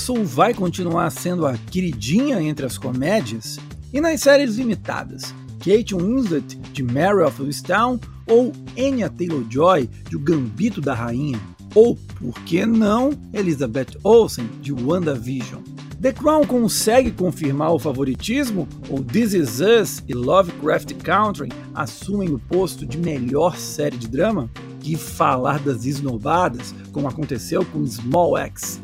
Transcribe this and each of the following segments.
Castle vai continuar sendo a queridinha entre as comédias? E nas séries limitadas, Kate Winslet de Mary of Easttown ou Anya Taylor-Joy de O Gambito da Rainha? Ou, por que não, Elizabeth Olsen de WandaVision? The Crown consegue confirmar o favoritismo ou This Is Us e Lovecraft Country assumem o posto de melhor série de drama? Que falar das esnobadas, como aconteceu com Small X.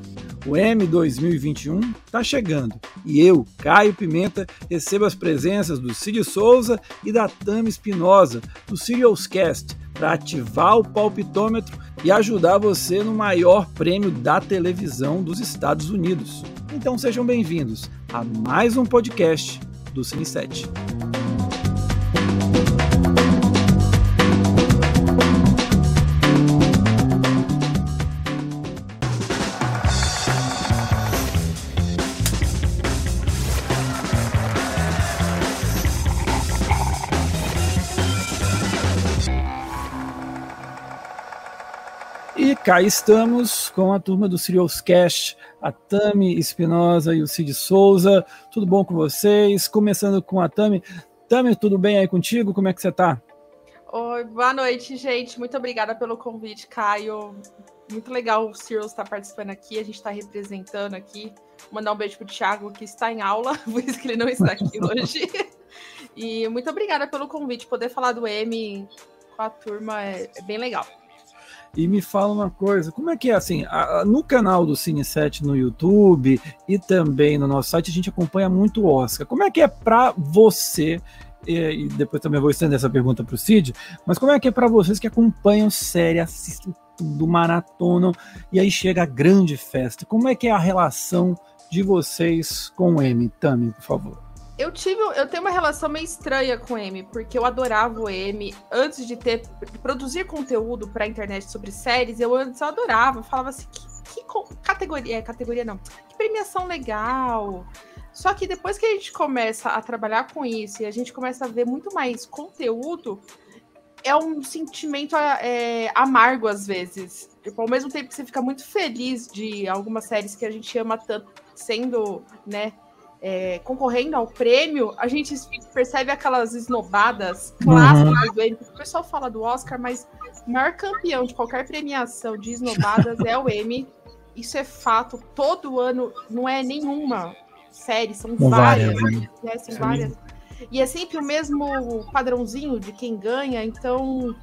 O M 2021 está chegando e eu, Caio Pimenta, recebo as presenças do Cid Souza e da Tami Espinosa do Serials Cast para ativar o palpitômetro e ajudar você no maior prêmio da televisão dos Estados Unidos. Então sejam bem-vindos a mais um podcast do Cine 7. Cá estamos com a turma do Serials Cash, a Tami Espinosa e o Cid Souza. Tudo bom com vocês? Começando com a Tami. Tami, tudo bem aí contigo? Como é que você tá? Oi, boa noite, gente. Muito obrigada pelo convite, Caio. Muito legal o Serials estar participando aqui, a gente está representando aqui. Mandar um beijo pro Thiago, que está em aula, por isso que ele não está aqui hoje. E muito obrigada pelo convite. Poder falar do M com a turma é, é bem legal. E me fala uma coisa, como é que é assim, a, no canal do Cine 7 no YouTube e também no nosso site a gente acompanha muito o Oscar. Como é que é para você e, e, depois também vou estender essa pergunta para o Cid, mas como é que é para vocês que acompanham série, assistem tudo, maratonam e aí chega a grande festa? Como é que é a relação de vocês com o M? Tami, por favor. Eu tive, eu tenho uma relação meio estranha com o M, porque eu adorava o M antes de ter produzir conteúdo para internet sobre séries. Eu antes eu adorava, falava assim, que, que categoria, é, categoria não, que premiação legal. Só que depois que a gente começa a trabalhar com isso e a gente começa a ver muito mais conteúdo, é um sentimento é, amargo às vezes. Tipo, ao mesmo tempo que você fica muito feliz de algumas séries que a gente ama tanto sendo, né, é, concorrendo ao prêmio, a gente percebe aquelas esnobadas clássicas uhum. do M. O pessoal fala do Oscar, mas o maior campeão de qualquer premiação de esnobadas é o M. Isso é fato. Todo ano não é nenhuma série, são várias. várias né? São várias. E é sempre o mesmo padrãozinho de quem ganha, então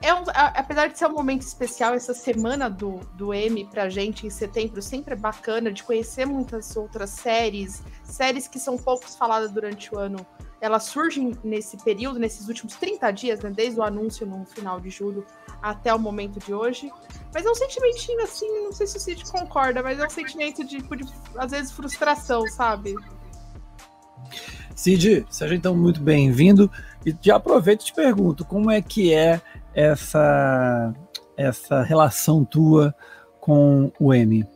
é um, apesar de ser um momento especial, essa semana do, do M pra gente em setembro sempre é bacana de conhecer muitas outras séries, séries que são poucos faladas durante o ano. Elas surgem nesse período, nesses últimos 30 dias, né, desde o anúncio no final de julho até o momento de hoje. Mas é um sentimentinho assim, não sei se o Cid concorda, mas é um sentimento de, de às vezes, frustração, sabe? Cid, seja então muito bem-vindo. E já aproveito e te pergunto, como é que é essa, essa relação tua com o M?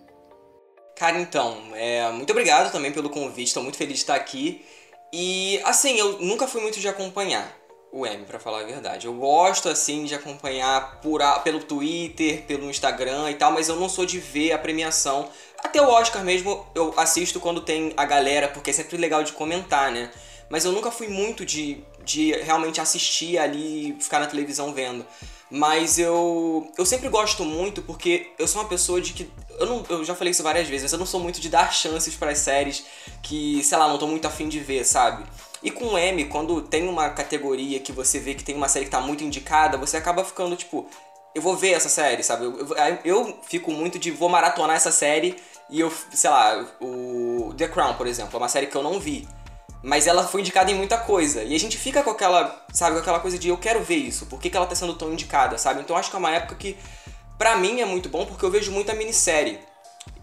Cara, então, é, muito obrigado também pelo convite, estou muito feliz de estar aqui. E, assim, eu nunca fui muito de acompanhar o M, para falar a verdade. Eu gosto, assim, de acompanhar por, pelo Twitter, pelo Instagram e tal, mas eu não sou de ver a premiação. Até o Oscar mesmo eu assisto quando tem a galera, porque é sempre legal de comentar, né? Mas eu nunca fui muito de de realmente assistir ali, ficar na televisão vendo. Mas eu, eu sempre gosto muito porque eu sou uma pessoa de que. Eu, não, eu já falei isso várias vezes, mas eu não sou muito de dar chances para as séries que, sei lá, não tô muito afim de ver, sabe? E com o M, quando tem uma categoria que você vê que tem uma série que tá muito indicada, você acaba ficando tipo, eu vou ver essa série, sabe? Eu, eu, eu, fico muito de vou maratonar essa série e eu, sei lá, o The Crown, por exemplo, é uma série que eu não vi mas ela foi indicada em muita coisa. E a gente fica com aquela, sabe, com aquela coisa de eu quero ver isso, por que, que ela tá sendo tão indicada, sabe? Então acho que é uma época que, pra mim, é muito bom porque eu vejo muita minissérie.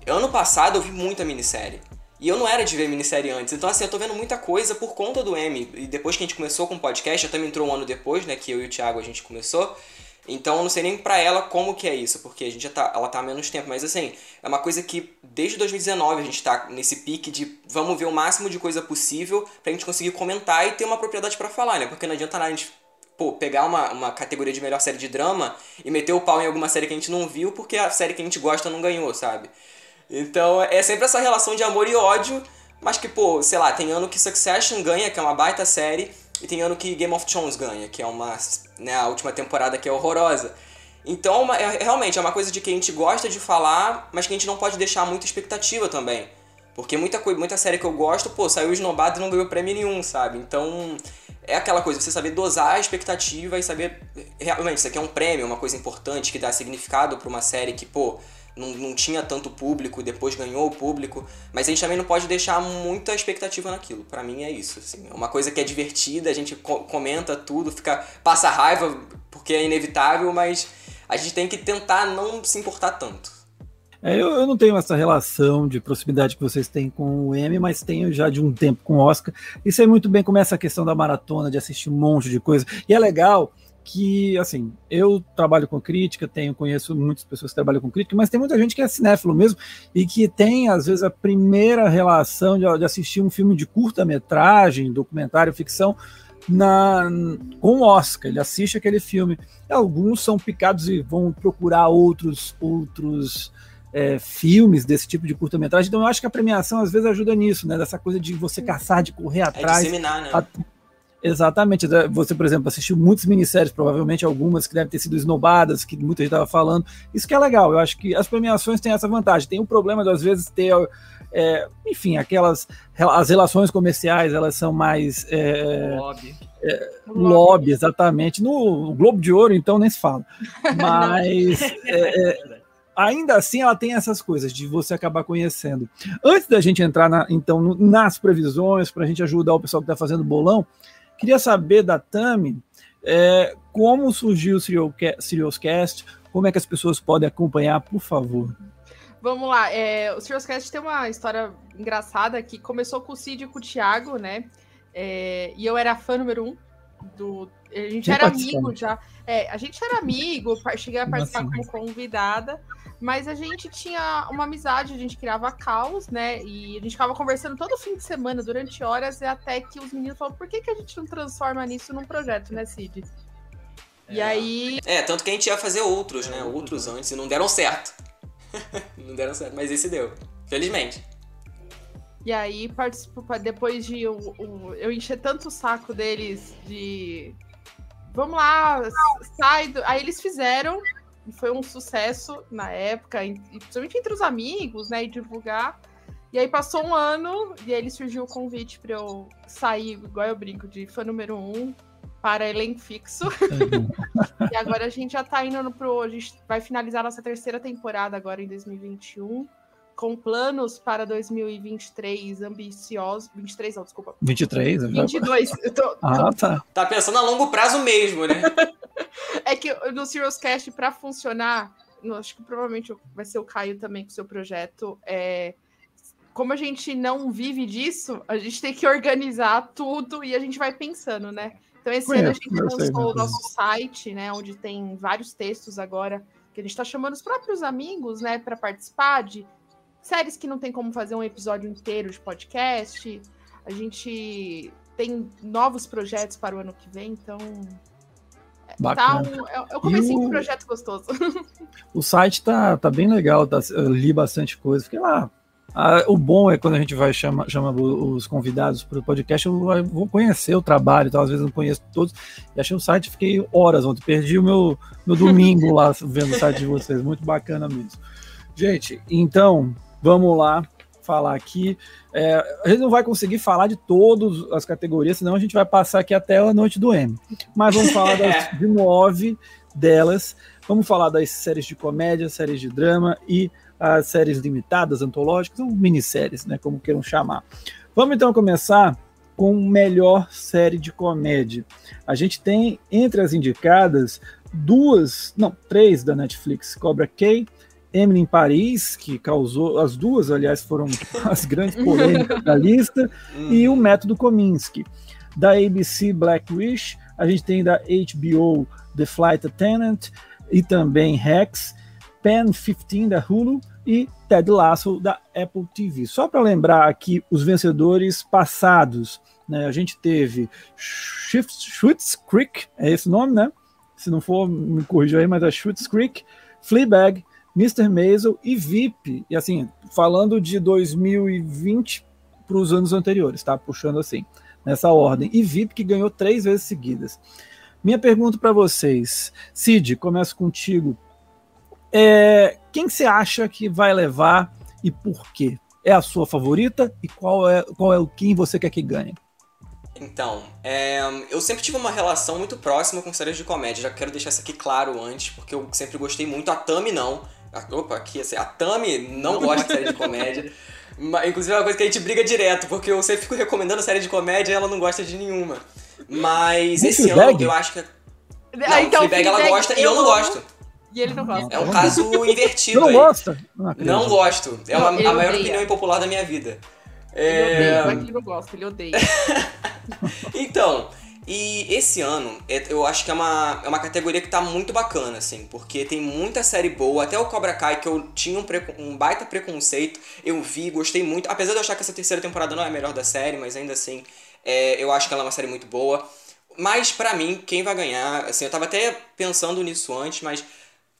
Ano passado eu vi muita minissérie. E eu não era de ver minissérie antes. Então, assim, eu tô vendo muita coisa por conta do M. E depois que a gente começou com o podcast, já também entrou um ano depois, né? Que eu e o Thiago a gente começou. Então eu não sei nem para ela como que é isso, porque a gente já tá, ela tá há menos tempo, mas assim, é uma coisa que desde 2019 a gente tá nesse pique de vamos ver o máximo de coisa possível pra gente conseguir comentar e ter uma propriedade para falar, né? Porque não adianta nada a gente pô, pegar uma, uma categoria de melhor série de drama e meter o pau em alguma série que a gente não viu porque a série que a gente gosta não ganhou, sabe? Então é sempre essa relação de amor e ódio, mas que, pô, sei lá, tem ano que Succession ganha, que é uma baita série, e tem ano que Game of Thrones ganha, que é uma, né, a última temporada que é horrorosa. Então, é, é, realmente, é uma coisa de que a gente gosta de falar, mas que a gente não pode deixar muita expectativa também. Porque muita, muita série que eu gosto, pô, saiu esnobado e não ganhou prêmio nenhum, sabe? Então, é aquela coisa, você saber dosar a expectativa e saber, realmente, isso aqui é um prêmio, uma coisa importante que dá significado para uma série que, pô, não, não tinha tanto público, depois ganhou o público, mas a gente também não pode deixar muita expectativa naquilo. Para mim é isso, assim. É uma coisa que é divertida, a gente co comenta tudo, fica passa raiva porque é inevitável, mas a gente tem que tentar não se importar tanto. É, eu, eu, não tenho essa relação de proximidade que vocês têm com o M, mas tenho já de um tempo com o Oscar. E sei muito bem como é essa questão da maratona, de assistir um monte de coisa. E é legal que, assim, eu trabalho com crítica, tenho, conheço muitas pessoas que trabalham com crítica, mas tem muita gente que é cinéfilo mesmo e que tem, às vezes, a primeira relação de, de assistir um filme de curta-metragem, documentário, ficção, na, com o Oscar. Ele assiste aquele filme. Alguns são picados e vão procurar outros, outros é, filmes desse tipo de curta-metragem. Então, eu acho que a premiação às vezes ajuda nisso, né? Dessa coisa de você caçar, de correr atrás. É disseminar, né? A, Exatamente. Você, por exemplo, assistiu muitas minisséries, provavelmente algumas que devem ter sido esnobadas, que muita gente estava falando. Isso que é legal. Eu acho que as premiações têm essa vantagem. Tem o um problema de, às vezes, ter. É, enfim, aquelas. As relações comerciais, elas são mais. É, lobby. É, lobby, exatamente. No Globo de Ouro, então, nem se fala. Mas. É, é, ainda assim ela tem essas coisas de você acabar conhecendo. Antes da gente entrar na, então nas previsões para a gente ajudar o pessoal que está fazendo bolão, Queria saber da Tami é, como surgiu o Serialcast, como é que as pessoas podem acompanhar, por favor. Vamos lá, é, o Serialcast tem uma história engraçada que começou com o Cid e com o Thiago, né? É, e eu era fã número um do. A gente era amigo já. É, a gente era amigo, cheguei a participar assim? como convidada. Mas a gente tinha uma amizade, a gente criava caos, né? E a gente ficava conversando todo fim de semana, durante horas, e até que os meninos falaram, por que, que a gente não transforma nisso num projeto, né, Cid? É. E aí. É, tanto que a gente ia fazer outros, né? Outros antes, e não deram certo. não deram certo, mas esse deu. Felizmente. E aí, participo, depois de eu, eu encher tanto o saco deles de. Vamos lá, sai. Do... Aí eles fizeram, foi um sucesso na época, principalmente entre os amigos, né? E divulgar. E aí passou um ano e aí surgiu o convite para eu sair, igual eu brinco, de fã número um para elenco fixo. e agora a gente já tá indo pro. A gente vai finalizar nossa terceira temporada agora em 2021 com planos para 2023 ambiciosos. 23, não, desculpa. 23? 22. Eu tô, ah, tá. Tá pensando a longo prazo mesmo, né? é que no Serious Cast, para funcionar, acho que provavelmente vai ser o Caio também com o seu projeto. É, como a gente não vive disso, a gente tem que organizar tudo e a gente vai pensando, né? Então, esse ano a gente lançou o nosso site, né? Onde tem vários textos agora que a gente está chamando os próprios amigos, né, para participar de séries que não tem como fazer um episódio inteiro de podcast. A gente tem novos projetos para o ano que vem, então. É, tá Bacana. Tá um, é, é o comecinho do projeto gostoso. O site tá, tá bem legal, tá, eu li bastante coisa. Fiquei lá. Ah, o bom é quando a gente vai chama, chama os convidados para o podcast, eu vou conhecer o trabalho, então, às vezes eu não conheço todos. E achei o site, fiquei horas ontem, perdi o meu, meu domingo lá vendo o site de vocês, muito bacana mesmo. Gente, então, Vamos lá falar aqui. É, a gente não vai conseguir falar de todas as categorias, senão a gente vai passar aqui até a noite do M. Mas vamos falar das, de nove delas. Vamos falar das séries de comédia, séries de drama e as séries limitadas, antológicas, ou minisséries, né, como queiram chamar. Vamos então começar com melhor série de comédia. A gente tem entre as indicadas duas, não, três da Netflix, Cobra Kai, Emily em Paris, que causou, as duas, aliás, foram as grandes polêmicas da lista, e o Método Kominsky. Da ABC Black Wish, a gente tem da HBO The Flight Attendant e também Rex, Pen 15 da Hulu e Ted Lasso da Apple TV. Só para lembrar aqui os vencedores passados, né? A gente teve Schitt's Creek, é esse nome, né? Se não for, me corrija aí, mas é Schitt's Creek, Fleabag, Mr. Maisel e VIP. E assim, falando de 2020 para os anos anteriores, tá? Puxando assim, nessa ordem. E VIP que ganhou três vezes seguidas. Minha pergunta para vocês, Cid, começo contigo. É, quem você acha que vai levar e por quê? É a sua favorita e qual é, qual é o quem você quer que ganhe? Então, é, eu sempre tive uma relação muito próxima com séries de comédia. Já quero deixar isso aqui claro antes, porque eu sempre gostei muito. A Tami não. A, opa, aqui assim, a Tami não gosta de série de comédia. Mas, inclusive é uma coisa que a gente briga direto, porque eu sempre fico recomendando série de comédia e ela não gosta de nenhuma. Mas esse ano eu acho que. Não, ah, então, Fleabag ela gosta e eu não gosto. E ele não gosta. É um caso invertido. Não aí. gosta? Não, não gosto. É uma, a maior opinião impopular da minha vida. É... Ele odeia, ele não gosta, ele odeia. então, e esse ano, é, eu acho que é uma, é uma categoria que tá muito bacana, assim, porque tem muita série boa, até o Cobra Kai, que eu tinha um, um baita preconceito, eu vi, gostei muito, apesar de eu achar que essa terceira temporada não é a melhor da série, mas ainda assim, é, eu acho que ela é uma série muito boa. Mas, para mim, quem vai ganhar, assim, eu tava até pensando nisso antes, mas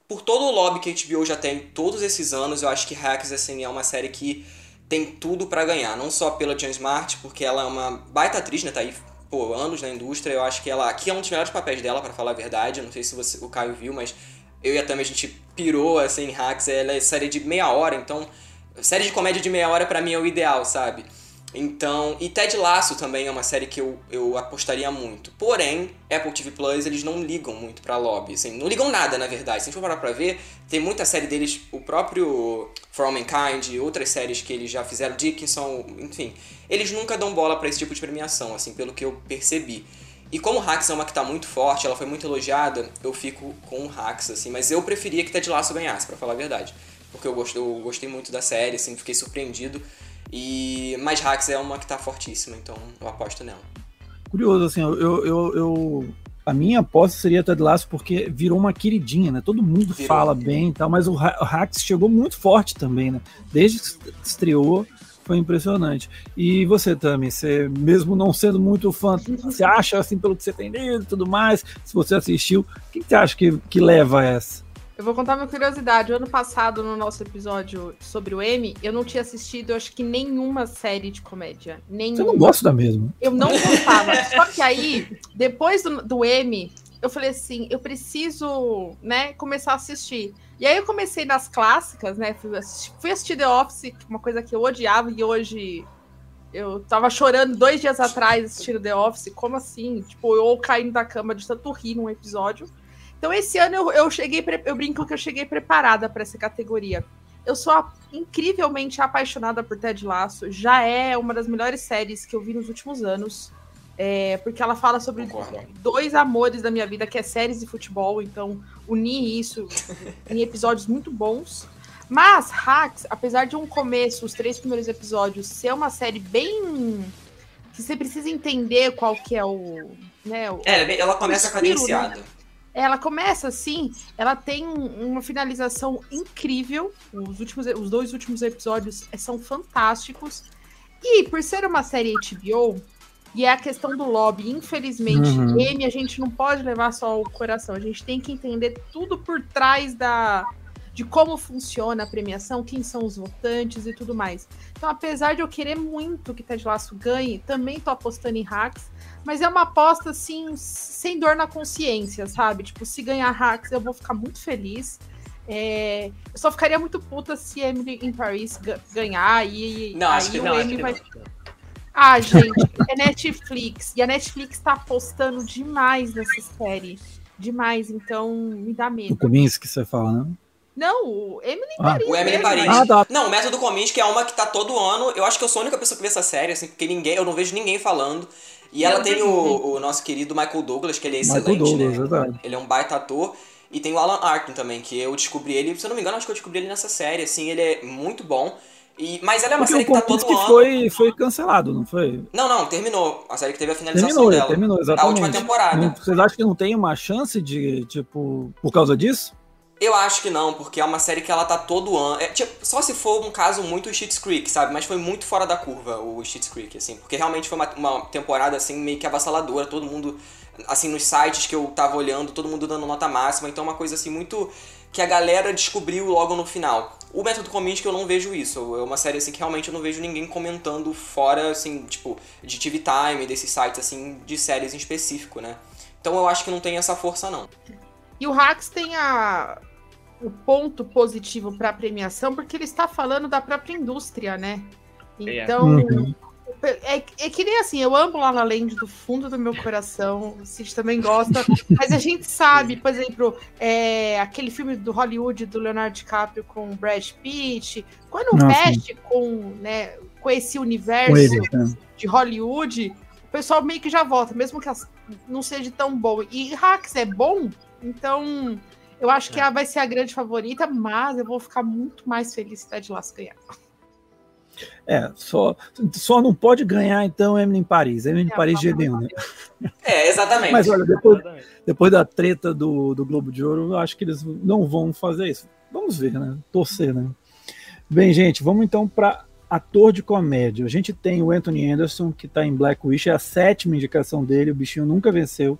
por todo o lobby que a HBO já tem todos esses anos, eu acho que Hacks, assim, é uma série que tem tudo para ganhar. Não só pela Jan Smart, porque ela é uma baita atriz, né? Tá aí, pô, anos na indústria. Eu acho que ela. Aqui é um dos melhores papéis dela, para falar a verdade. Eu não sei se você, o Caio viu, mas eu e a Tami a gente pirou assim em Hacks. Ela é série de meia hora, então. Série de comédia de meia hora para mim é o ideal, sabe? Então, e Ted Lasso também é uma série que eu, eu apostaria muito. Porém, Apple TV Plus, eles não ligam muito pra lobby, assim, não ligam nada, na verdade. Se a gente for parar pra ver, tem muita série deles, o próprio For All Mankind, outras séries que eles já fizeram, Dickinson, enfim. Eles nunca dão bola para esse tipo de premiação, assim, pelo que eu percebi. E como Hacks é uma que tá muito forte, ela foi muito elogiada, eu fico com o Hacks, assim. Mas eu preferia que Ted Lasso ganhasse, para falar a verdade. Porque eu gostei, eu gostei muito da série, assim, fiquei surpreendido. E mas Hacks é uma que tá fortíssima, então eu aposto nela. Curioso, assim, eu, eu, eu a minha aposta seria Ted Lasso porque virou uma queridinha, né? Todo mundo virou. fala bem e tal, mas o Hacks chegou muito forte também, né? Desde que estreou, foi impressionante. E você, Tami, você mesmo não sendo muito fã, você acha, assim, pelo que você tem lido e tudo mais, se você assistiu, o que você acha que, que leva a essa? Eu vou contar uma curiosidade. O ano passado, no nosso episódio sobre o M, eu não tinha assistido, acho que nenhuma série de comédia. Nenhuma. Você não gosta da mesma? Eu não gostava. Só que aí, depois do, do M, eu falei assim, eu preciso, né, começar a assistir. E aí eu comecei nas clássicas, né? Fui assistir, fui assistir The Office, uma coisa que eu odiava e hoje eu tava chorando dois dias atrás assistindo The Office. Como assim? Tipo, eu caindo da cama de tanto rir num episódio. Então, esse ano eu, eu cheguei, eu brinco que eu cheguei preparada para essa categoria. Eu sou incrivelmente apaixonada por Ted Lasso. Já é uma das melhores séries que eu vi nos últimos anos. É, porque ela fala sobre Concordo. dois amores da minha vida, que é séries e futebol. Então, unir isso em episódios muito bons. Mas Hacks, apesar de um começo, os três primeiros episódios, ser uma série bem. que você precisa entender qual que é o. Né, o é, ela começa cadenciada. Né? Ela começa assim, ela tem uma finalização incrível. Os, últimos, os dois últimos episódios eh, são fantásticos. E por ser uma série HBO, e é a questão do lobby, infelizmente, uhum. M a gente não pode levar só o coração, a gente tem que entender tudo por trás da, de como funciona a premiação, quem são os votantes e tudo mais. Então, apesar de eu querer muito que Ted Lasso ganhe, também tô apostando em hacks, mas é uma aposta assim, sem dor na consciência, sabe? Tipo, se ganhar hacks, eu vou ficar muito feliz. É... Eu só ficaria muito puta se Emily in Paris ganhar e não, aí acho que, o não, vai. Ah, gente, é Netflix. E a Netflix tá apostando demais nessa série. Demais, então me dá medo. O Kominsky que você fala, né? Não, o Emily ah. Paris. O Emily né? Paris. Ah, tá. Não, o Método Kominsky é uma que tá todo ano. Eu acho que eu sou a única pessoa que vê essa série, assim, porque ninguém, eu não vejo ninguém falando. E ela tem o, o, nosso querido Michael Douglas, que ele é excelente, Douglas, né? Verdade. Ele é um baita ator. E tem o Alan Arkin também, que eu descobri ele, se eu não me engano, acho que eu descobri ele nessa série, assim, ele é muito bom. E, mas ela é uma Porque série que tá todo que ano. Foi, foi cancelado, não foi? Não, não, terminou. A série que teve a finalização terminou, dela. Terminou, exatamente. A última temporada. Vocês acham que não tem uma chance de, tipo, por causa disso? Eu acho que não, porque é uma série que ela tá todo ano. É, tipo, só se for um caso muito Schitt's Creek, sabe? Mas foi muito fora da curva o Schitt's Creek, assim. Porque realmente foi uma, uma temporada, assim, meio que avassaladora. Todo mundo, assim, nos sites que eu tava olhando, todo mundo dando nota máxima. Então, é uma coisa, assim, muito. que a galera descobriu logo no final. O Método Kominsky eu não vejo isso. É uma série, assim, que realmente eu não vejo ninguém comentando fora, assim, tipo, de TV Time, desses sites, assim, de séries em específico, né? Então, eu acho que não tem essa força, não. E o Hacks tem a, o ponto positivo para a premiação, porque ele está falando da própria indústria, né? É. Então, Uhum. É, é que nem assim, eu amo La La Land do fundo do meu coração, o Cid também gosta, mas a gente sabe, por exemplo, é, aquele filme do Hollywood do Leonardo DiCaprio com o Brad Pitt, quando Nossa. mexe com, né, com esse universo Com ele, né? de Hollywood, o pessoal meio que já volta, mesmo que não seja tão bom. E Hacks é bom, então eu acho que ela vai ser a grande favorita, mas eu vou ficar muito mais feliz se Ted Lasso ganhar. É, só, só não pode ganhar, então, Emily em Paris. Emily em É, Paris pelo GD1, amor né? É, exatamente. Mas olha, depois, Exatamente. depois da treta do, do Globo de Ouro, eu acho que eles não vão fazer isso. Vamos ver, né? Torcer, né? Bem, gente, vamos então para ator de comédia. A gente tem o Anthony Anderson, que está em Black Wish, é a sétima indicação dele, o bichinho nunca venceu.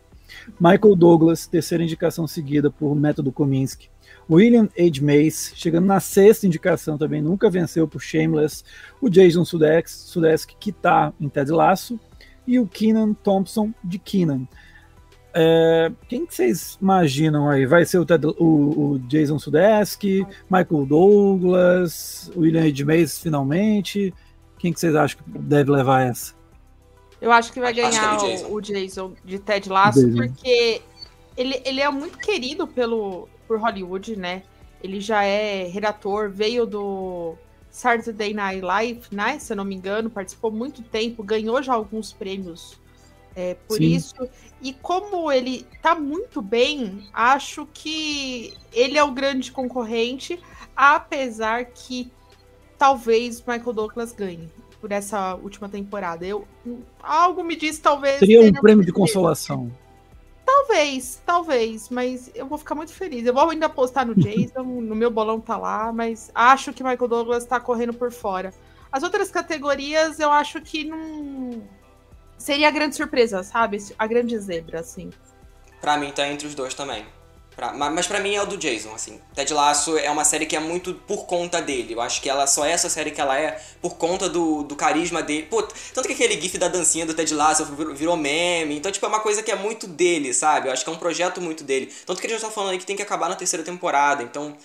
Michael Douglas, terceira indicação seguida por Método Kominsky. William H. Mace, chegando na sexta indicação também, nunca venceu por Shameless. O Jason Sudeikis, Sudeikis que está em Ted Lasso. E o Keenan Thompson, de Keenan. É, quem que vocês imaginam aí? Vai ser o, Ted- o- o Jason Sudeikis, Michael Douglas, William H. Mace finalmente? Quem que vocês acham que deve levar essa? Eu acho que vai Acho que é ganhar o- Jason. o, Jason de Ted Lasso, Jason. porque ele, ele é muito querido pelo, por Hollywood, né? Ele já é redator, veio do Saturday Night Live, né? Se eu não me engano, participou muito tempo, ganhou já alguns prêmios é, por Sim. isso. E como ele tá muito bem, acho que ele é o grande concorrente, apesar que talvez Michael Douglas ganhe por essa última temporada. Eu algo me diz talvez Seria um prêmio de consolação. Talvez, talvez, mas eu vou ficar muito feliz. Eu vou ainda apostar no Jason, no meu bolão tá lá, mas acho que Michael Douglas tá correndo por fora. As outras categorias eu acho que não seria a grande surpresa, sabe? A grande zebra, assim. Pra mim tá entre os dois também. Pra- ma- mas pra mim é o do Jason, assim. Ted Lasso é uma série que é muito por conta dele. Eu acho que ela só é essa série que ela é por conta do, do carisma dele. Pô, tanto que aquele gif da dancinha do Ted Lasso virou, meme. Então, tipo, é uma coisa que é muito dele, sabe? Eu acho que é um projeto muito dele. Tanto que a gente tá falando aí que tem que acabar na terceira temporada. Então,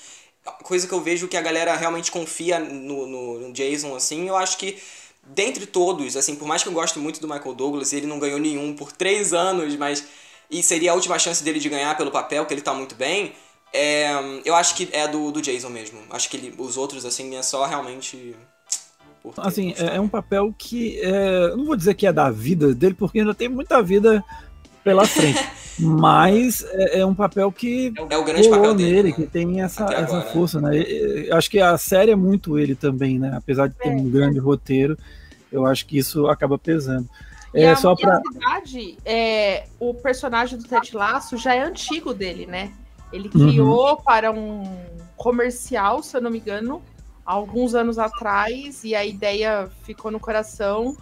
coisa que eu vejo que a galera realmente confia no, no, no Jason, assim, eu acho que dentre todos, assim, por mais que eu goste muito do Michael Douglas, ele não ganhou nenhum por três anos, mas e seria a última chance dele de ganhar pelo papel, que ele tá muito bem. É, eu acho que é do, do Jason mesmo. Acho que ele, os outros, assim, é só realmente. Assim, gostado. é, é um papel que é, não vou dizer que é da vida dele, porque ainda tem muita vida pela frente. mas é, é um papel que É o grande rolou papel dele. né? que tem essa, essa agora, né? força, né? E- Acho que a série é muito ele também, né? Apesar de ter um grande roteiro, eu acho que isso acaba pesando. E É a, só e para a verdade, é, o personagem do Ted Lasso já é antigo dele, né? Ele Uhum. criou para um comercial, se eu não me engano, alguns anos atrás, e a ideia ficou no coração.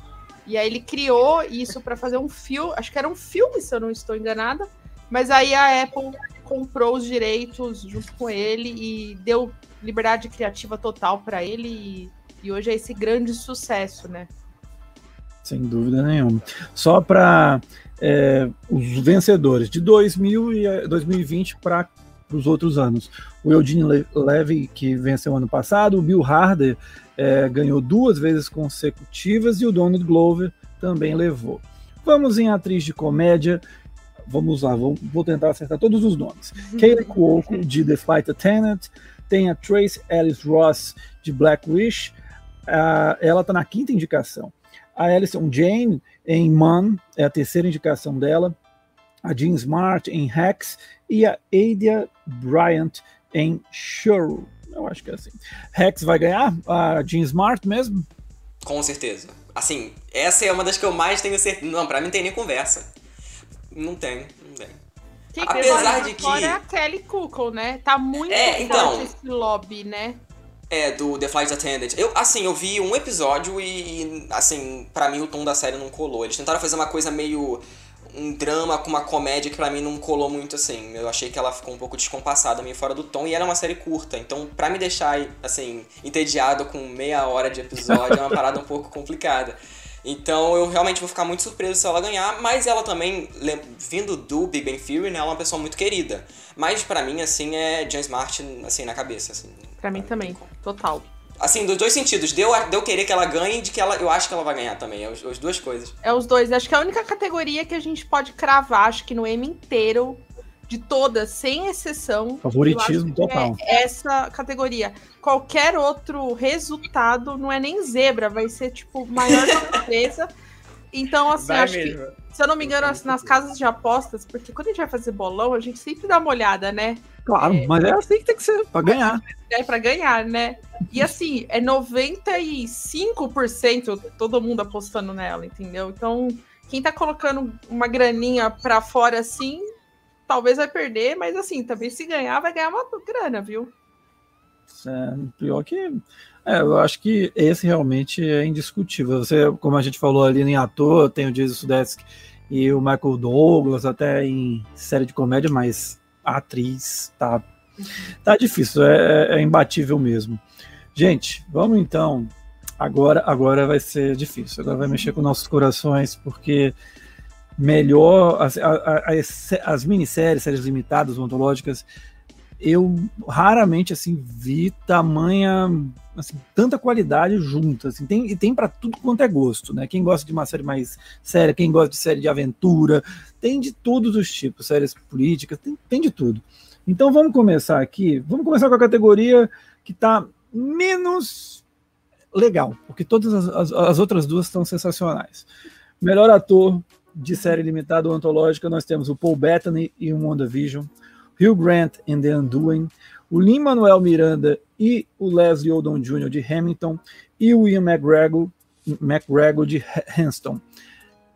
E aí ele criou isso para fazer um filme, acho que era um filme, se eu não estou enganada. Mas aí a Apple comprou os direitos junto com ele e deu liberdade criativa total para ele. E, e hoje é esse grande sucesso, né? Sem dúvida nenhuma. Só para os vencedores de 2000 e eh, 2020 para os outros anos. O Eugene Le- Levy, que venceu ano passado, o Bill Harder eh, ganhou duas vezes consecutivas e o Donald Glover também levou. Vamos em atriz de comédia. Vamos lá, vou, vou tentar acertar todos os nomes. Kayla Cuoco, de The Flight Attendant. Tem a Trace Ellis Ross, de Black Wish. Ah, ela está na quinta indicação. A Alison Jane, em Man, é a terceira indicação dela. A Jean Smart, em Hacks. E a Adia Bryant, em Shuru. Eu acho que é assim. Hacks vai ganhar? A Jean Smart mesmo? Com certeza. Assim, essa é uma das que eu mais tenho certeza. Não, pra mim não tem nem conversa. Não tem, não tem. Quem Apesar de que. é a Kelly Cookle, né? Tá muito É, forte então. esse lobby, né? É, do The Flight Attendant. Eu, assim, eu vi um episódio e, assim, pra mim o tom da série não colou. Eles tentaram fazer uma coisa meio. um drama com uma comédia que pra mim não colou muito assim. Eu achei que ela ficou um pouco descompassada, meio fora do tom, e era uma série curta. Então, pra me deixar, assim, entediado com meia hora de episódio, é uma parada um pouco complicada. Então eu realmente vou ficar muito surpreso se ela ganhar, mas ela também, vindo do Big Bang Theory, né, ela é uma pessoa muito querida. Mas pra mim, assim, é James Martin, assim, na cabeça, assim. Pra mim também, total. Assim, dos dois sentidos. Deu, deu querer que ela ganhe e de que ela, eu acho que ela vai ganhar também. É as, as duas coisas. É os dois. Acho que é a única categoria que a gente pode cravar, acho que no M inteiro, de todas, sem exceção. Favoritismo eu total. É essa categoria. Qualquer outro resultado não é nem zebra, vai ser, tipo, maior surpresa. Então, assim, Vai acho mesmo. que, se eu não me engano, assim, nas casas de apostas, porque quando a gente vai fazer bolão, a gente sempre dá uma olhada, né? Claro, É. mas é assim que tem que ser, pra ganhar. É pra ganhar, né? E assim, é 95% todo mundo apostando nela, entendeu? Então, quem tá colocando uma graninha pra fora assim, talvez vai perder, mas assim, também se ganhar, vai ganhar uma grana, viu? É, pior que. É, eu acho que esse realmente é indiscutível. Você, como a gente falou ali em ator, tem o Jason Sudeikis e o Michael Douglas, até em série de comédia, mas a atriz tá, tá difícil, é, é imbatível mesmo. Gente, vamos então. Agora, agora vai ser difícil, agora vai mexer com nossos corações, porque melhor as, as, as minisséries, séries limitadas, ontológicas, eu raramente assim vi tamanha assim, tanta qualidade junta assim, tem, e tem para tudo quanto é gosto né? Quem gosta de uma série mais séria quem gosta de série de aventura tem de todos os tipos séries políticas tem, tem de tudo. Então vamos começar aqui vamos começar com a categoria que está menos legal porque todas as, as, as outras duas estão sensacionais. Melhor ator de série limitada ou antológica nós temos o Paul Bettany e o WandaVision Hugh Grant em The Undoing, o Lin-Manuel Miranda e o Leslie Odom Jr. de Hamilton e o Ian McGregor, McGregor de Hanston.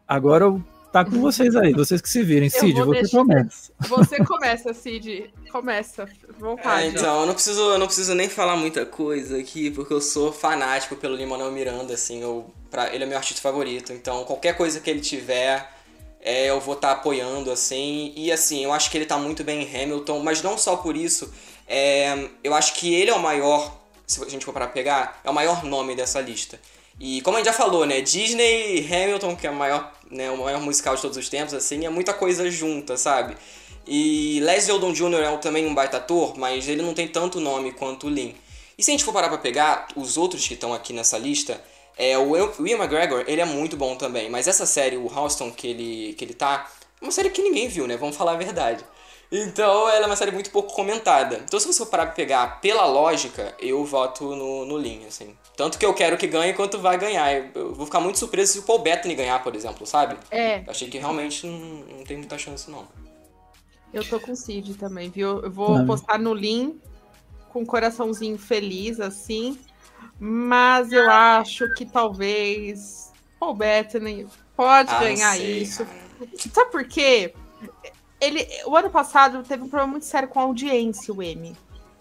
Agora eu- tá com vocês aí, vocês que se virem. Cid, você deixar- começa. Você começa, Cid. Começa. Vontade. É, então, eu não preciso, eu não preciso nem falar muita coisa aqui, porque eu sou fanático pelo Lin-Manuel Miranda, assim, eu, pra, ele é meu artista favorito, então qualquer coisa que ele tiver, é, eu vou estar apoiando, assim, e assim, eu acho que ele tá muito bem em Hamilton, mas não só por isso, é, eu acho que ele é o maior, se a gente for para pegar, é o maior nome dessa lista. E como a gente já falou, né, Disney Hamilton, que é o maior, né, o maior musical de todos os tempos, assim, é muita coisa junta, sabe? E Leslie Odom Jr. é também um baita ator, mas ele não tem tanto nome quanto o Lin. E se a gente for parar pra pegar os outros que estão aqui nessa lista, é, o Ian McGregor, ele é muito bom também, mas essa série, o Houston, que ele, que ele tá, é uma série que ninguém viu, né? Vamos falar a verdade. Então, ela é uma série muito pouco comentada. Então, se você for parar pra pegar pela lógica, eu voto no, no Lin, assim. Tanto que eu quero que ganhe quanto vai ganhar. Eu, eu vou ficar muito surpreso se o Paul Bettany ganhar, por exemplo, sabe? É, Eu achei que realmente não, não tem muita chance, não. eu tô com o Cid também, viu? Eu vou Ah. postar no Lean com um coraçãozinho feliz, assim. Mas eu acho que talvez Paul Bettany pode Ah, não ganhar sei, isso. cara. Sabe por quê? Ele, o ano passado teve um problema muito sério com a audiência, o M.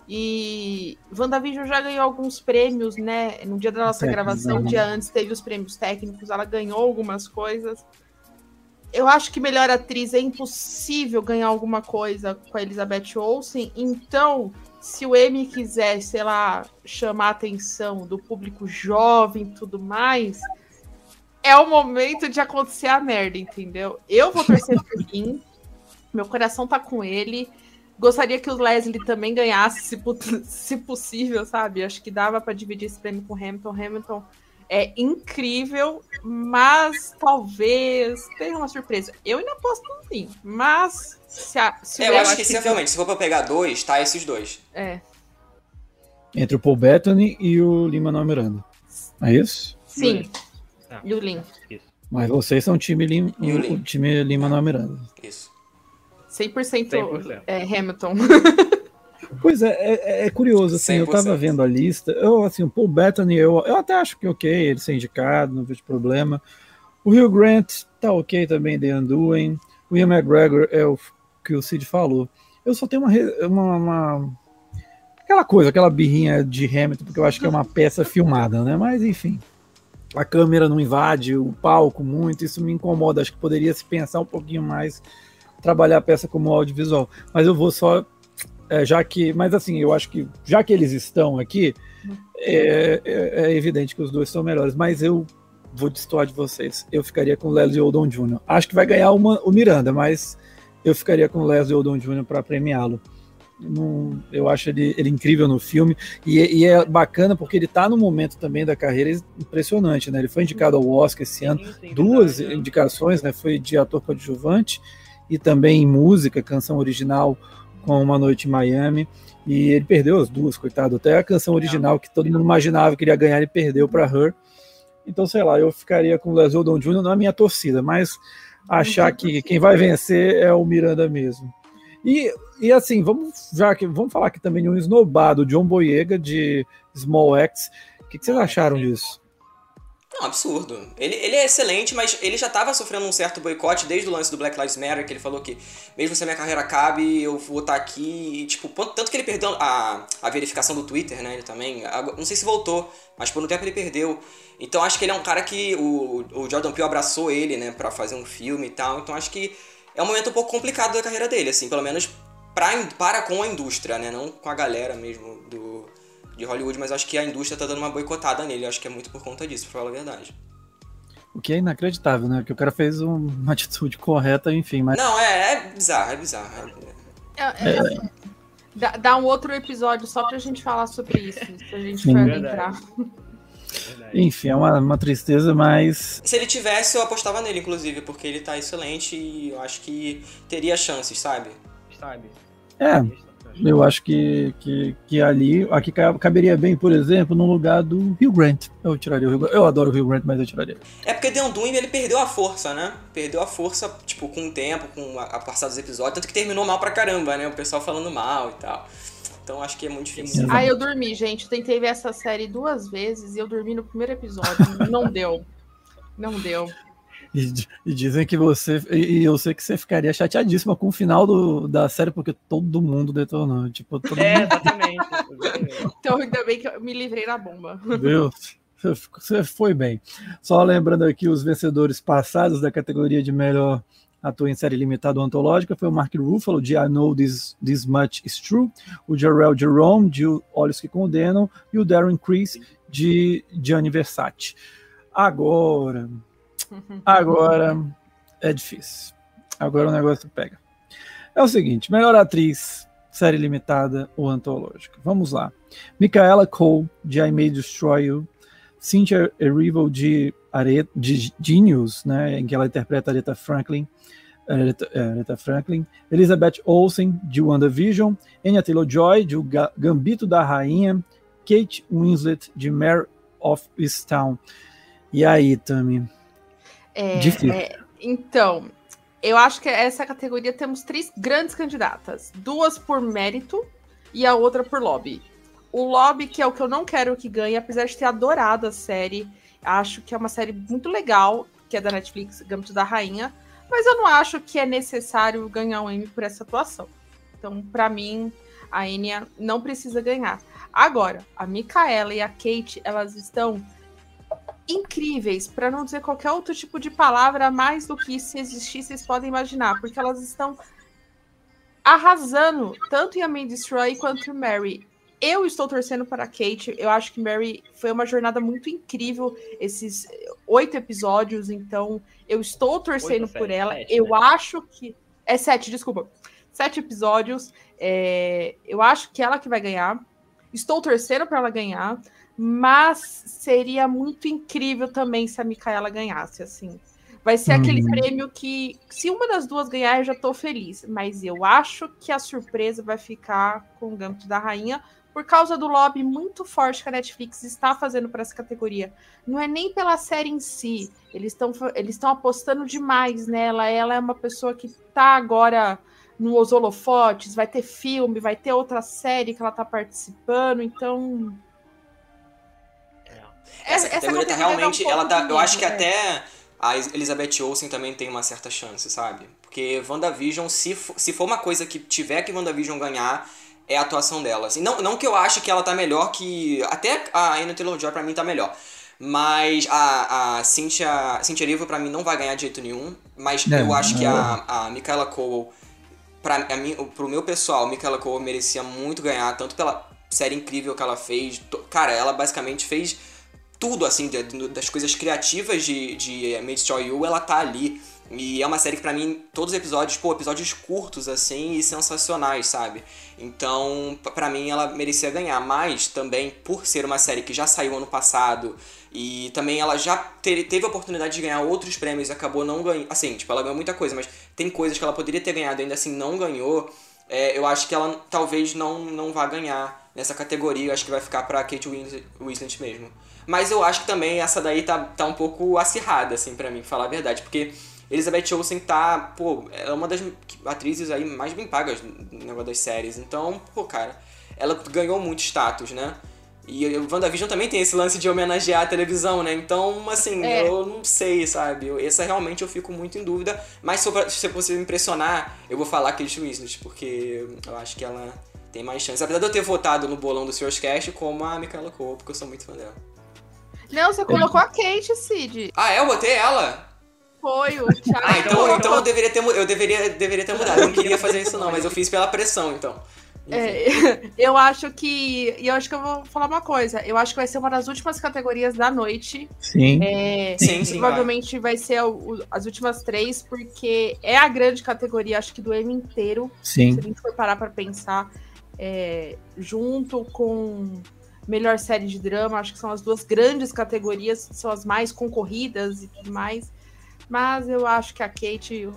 E WandaVision já ganhou alguns prêmios, né? No dia da nossa Técnicos, gravação, né? dia antes, teve os prêmios técnicos, ela ganhou algumas coisas. Eu acho que melhor atriz é impossível ganhar alguma coisa com a Elizabeth Olsen, então, se o M quiser, sei lá, chamar a atenção do público jovem e tudo mais, é o momento de acontecer a merda, entendeu? Eu vou torcer por mim, meu coração tá com ele. Gostaria que o Leslie também ganhasse, se, se possível, sabe? Acho que dava para dividir esse prêmio com o Hamilton. Hamilton é incrível, mas talvez tenha uma surpresa. Eu ainda aposto no Lin, mas se, a, se É, eu acho que se, realmente, se for pra pegar dois, tá esses dois. É, Entre o Paul Bettany e o Lin-Manuel Miranda. É isso? sim, Ah, e o Lin. Isso. Mas vocês são o time Lin, E o Lin. time Lin-Manuel Miranda. Isso. 100%, 100%. é Hamilton. Pois é, é, é curioso, assim, eu tava 100%. vendo a lista, eu, assim, o Paul Bettany, eu, eu até acho que ok, ele ser indicado, não vejo problema. O Hugh Grant tá ok também, The Undoing. O Ian McGregor é o que o Cid falou. Eu só tenho uma, uma, uma, aquela coisa, aquela birrinha de Hamilton, porque eu acho que é uma peça filmada, né? Mas enfim, a câmera não invade o palco muito, isso me incomoda. Acho que poderia se pensar um pouquinho mais, trabalhar a peça como audiovisual. Mas eu vou só, é, já que, mas assim, eu acho que já que eles estão aqui, é, é, é evidente que os dois são melhores. Mas eu vou destoar de vocês. Eu ficaria com Leslie Odom Jr. Acho que vai ganhar uma, o Miranda, mas eu ficaria com Leslie Odom Jr. para premiá-lo. eu acho ele, ele, incrível no filme e, e, é bacana porque ele está no momento também da carreira impressionante, né? Ele foi indicado ao Oscar esse ano, sim, sim, duas verdade, indicações, né? Foi de ator coadjuvante e também em música, canção original com Uma Noite em Miami. E ele perdeu as duas, coitado. Até a canção original que todo mundo imaginava que ele ia ganhar, ele perdeu para Her. Então, sei lá, eu ficaria com o Leslie Odom Jr. na minha torcida, mas achar que quem vai vencer é o Miranda mesmo. E, e assim, vamos já que vamos falar aqui também de um esnobado, John Boyega, de Small X. O que, que vocês acharam disso? Não, absurdo. Ele, ele é excelente, mas ele já estava sofrendo um certo boicote desde o lance do Black Lives Matter, que ele falou que mesmo se a minha carreira acabe, eu vou estar tá aqui. E, tipo, tanto que ele perdeu a, a verificação do Twitter, né? Ele também. Não sei se voltou, mas por um tempo ele perdeu. Então acho que ele é um cara que o, o Jordan Peele abraçou ele, né, para fazer um filme e tal. Então acho que é um momento um pouco complicado da carreira dele, assim, pelo menos pra, para com a indústria, né? Não com a galera mesmo do, de Hollywood, mas acho que a indústria tá dando uma boicotada nele. Acho que é muito por conta disso, pra falar a verdade. O que é inacreditável, né? Que o cara fez uma atitude correta, enfim, mas. Não, é, é bizarro, é bizarro. É, é, é. Dá, dá, um outro episódio só pra gente falar sobre isso, se a gente Sim. for adentrar. Enfim, é uma, uma tristeza, mas. Se ele tivesse, eu apostava nele, inclusive, porque ele tá excelente e eu acho que teria chances, sabe? Sabe. É. Eu acho que, que, que ali, aqui caberia bem, por exemplo, no lugar do Hugh Grant. Eu tiraria o Grant. Eu adoro o Hugh Grant, mas eu tiraria. É porque The Undoing, ele perdeu a força, né? Perdeu a força, tipo, com o tempo, com a, a passar dos episódios. Tanto que terminou mal pra caramba, né? O pessoal falando mal e tal. Então acho que é muito difícil. Ah, eu dormi, gente. Tentei ver essa série duas vezes e eu dormi no primeiro episódio. Não deu. Não deu. E, e, dizem que você. E eu sei que você ficaria chateadíssima com o final do, da série, porque todo mundo detonou. Tipo, todo é, mundo... exatamente. então, ainda bem que eu me livrei da bomba. Deus. Você foi bem. Só lembrando aqui os vencedores passados da categoria de melhor ator em série limitada ou antológica foi o Mark Ruffalo, de I Know This, This Much Is True, o Jarrell Jerome, de Olhos que Condenam, e o Darren Criss, de Gianni Versace. Agora, agora é difícil. Agora o negócio pega. É o seguinte, melhor atriz, série limitada ou antológica. Vamos lá. Micaela Cole, de I May Destroy You, Cynthia Erivo, de, de Genius, né, em que ela interpreta Aretha Franklin, é, Aretha Franklin, Elizabeth Olsen, de WandaVision, Anya Taylor-Joy, de O Gambito da Rainha, Kate Winslet, de Mare of Easttown. E aí, Tami? É, Difícil. É, então, eu acho que essa categoria temos três grandes candidatas. Duas por mérito e a outra por lobby. O lobby, que é o que eu não quero que ganhe, apesar de ter adorado a série, acho que é uma série muito legal, que é da Netflix, Gambito da Rainha, mas eu não acho que é necessário ganhar um Emmy por essa atuação. Então, para mim, a Enya não precisa ganhar. Agora, a Micaela e a Kate, elas estão incríveis, para não dizer qualquer outro tipo de palavra mais do que se existir, vocês podem imaginar, porque elas estão arrasando tanto em A May Destroy quanto em Mary. Eu estou torcendo para a Kate. Eu acho que Mary foi uma jornada muito incrível esses oito episódios, então eu estou torcendo por ela. Eu né? acho que. É sete, desculpa. Sete episódios. É... Eu acho que ela que vai ganhar. Estou torcendo para ela ganhar. Mas seria muito incrível também se a Micaela ganhasse, assim. Vai ser aquele uhum. prêmio que, se uma das duas ganhar, eu já tô feliz. Mas eu acho que a surpresa vai ficar com o Gambito da Rainha, por causa do lobby muito forte que a Netflix está fazendo para essa categoria. Não é nem pela série em si, eles estão eles apostando demais nela. Ela é uma pessoa que está agora nos holofotes, vai ter filme, vai ter outra série que ela está participando, então essa, essa categoria tá realmente, ela tá, eu acho que até a Elizabeth Olsen também tem uma certa chance, sabe? Porque WandaVision, se for, se for uma coisa que tiver que WandaVision ganhar, é a atuação dela. Assim, não, não que eu ache que ela tá melhor que. Até a Anna Taylor-Joy pra mim tá melhor. Mas a, a Cynthia, Cynthia Erivo pra mim não vai ganhar de jeito nenhum. Mas é, eu acho que a, a Michaela Cole, pra, a mim, pro meu pessoal, Michaela Cole merecia muito ganhar, tanto pela série incrível que ela fez. Cara, ela basicamente fez tudo, assim, das coisas criativas de, de Made Destroy You, ela tá ali. E é uma série que pra mim, todos os episódios, pô, episódios curtos, assim, e sensacionais, sabe? Então, pra mim, ela merecia ganhar. Mas, também, por ser uma série que já saiu ano passado, e também ela já teve a oportunidade de ganhar outros prêmios e acabou não ganhando. Assim, tipo, ela ganhou muita coisa, mas tem coisas que ela poderia ter ganhado e ainda assim não ganhou. É, eu acho que ela talvez não, não vá ganhar nessa categoria. Eu acho que vai ficar pra Kate Winslet mesmo. Mas eu acho que também essa daí tá, tá um pouco acirrada, assim, para mim, falar a verdade. Porque Elizabeth Olsen tá, pô, ela é uma das atrizes aí mais bem pagas no negócio das séries. Então, pô, cara, ela ganhou muito status, né? E o WandaVision também tem esse lance de homenagear a televisão, né? Então, assim, é. eu não sei, sabe? Essa realmente eu fico muito em dúvida. Mas se, eu, se você me impressionar, eu vou falar Kate Winslet, porque eu acho que ela tem mais chance. Apesar de eu ter votado no bolão do Sears Cast como a Michaela Cole, porque eu sou muito fã dela. Não, você colocou a Kate, Cid. Ah, é? Eu botei ela? Foi, o Thiago. Ah, então, então eu deveria ter, eu deveria, deveria ter mudado. Eu não queria fazer isso, não, mas eu fiz pela pressão, então. É, eu acho que. E eu acho que eu vou falar uma coisa. Eu acho que vai ser uma das últimas categorias da noite. Sim. É, sim, sim, provavelmente vai, vai ser o, as últimas três, porque é a grande categoria, acho que do M inteiro. Sim. Se a gente for parar pra pensar, é, junto com melhor série de drama, acho que são as duas grandes categorias, são as mais concorridas e tudo mais. Mas eu acho que a Kate.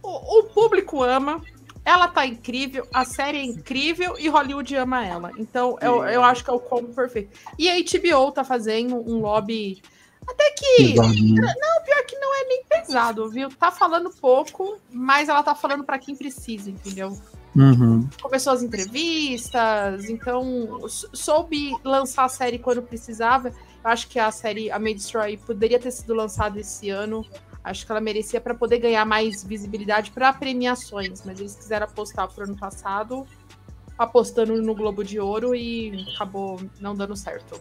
O, o público ama, ela tá incrível, a série é incrível e Hollywood ama ela. Então eu, eu acho que é o combo perfeito. E a HBO tá fazendo um lobby. Até que. Não, pior que não é nem pesado, viu? Tá falando pouco, mas ela tá falando para quem precisa, entendeu? Uhum. Começou as entrevistas, então soube lançar a série quando precisava. Eu acho que a série A May Destroy poderia ter sido lançada esse ano. Acho que ela merecia para poder ganhar mais visibilidade para premiações, mas eles quiseram apostar pro ano passado, apostando no Globo de Ouro e acabou não dando certo.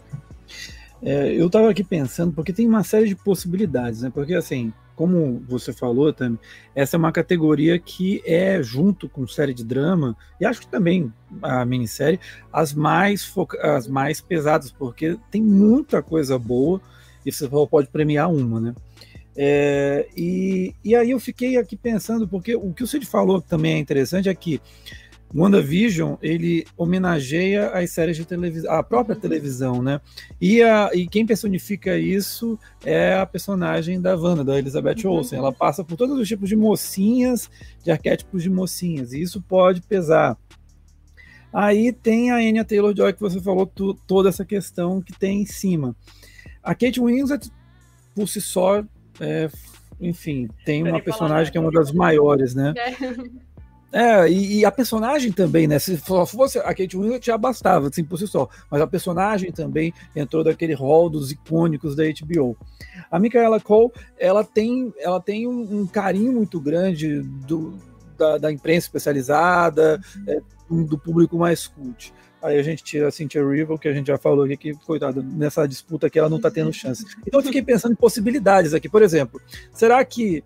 É, eu estava aqui pensando, porque tem uma série de possibilidades, né? Porque assim, como você falou, Tami, essa é uma categoria que é, junto com série de drama, e acho que também a minissérie, as mais, as mais pesadas, porque tem muita coisa boa e você pode premiar uma, né? É, e, e aí eu fiquei aqui pensando, porque o que o Cid falou também é interessante é que WandaVision, ele homenageia as séries de televisão, a própria uhum. televisão, né? E, a, e quem personifica isso é a personagem da Wanda, da Elizabeth uhum. Olsen. Ela passa por todos os tipos de mocinhas, de arquétipos de mocinhas, e isso pode pesar. Aí tem a Anya Taylor-Joy, que você falou tu, toda essa questão que tem em cima. A Kate Winslet, por si só, é, enfim, tem uma personagem que é uma das maiores, né? É. É, e, e, a personagem também, né? Se fosse a Kate Winslet já bastava, assim, por si só. Mas a personagem também entrou daquele rol dos icônicos da HBO. A Micaela Cole, ela tem, ela tem um, um carinho muito grande do, da, da imprensa especializada, é, do público mais cult. Aí a gente tira a Cynthia Rival, que a gente já falou aqui, que, coitada, nessa disputa aqui ela não tá tendo chance. Então eu fiquei pensando em possibilidades aqui. Por exemplo, será que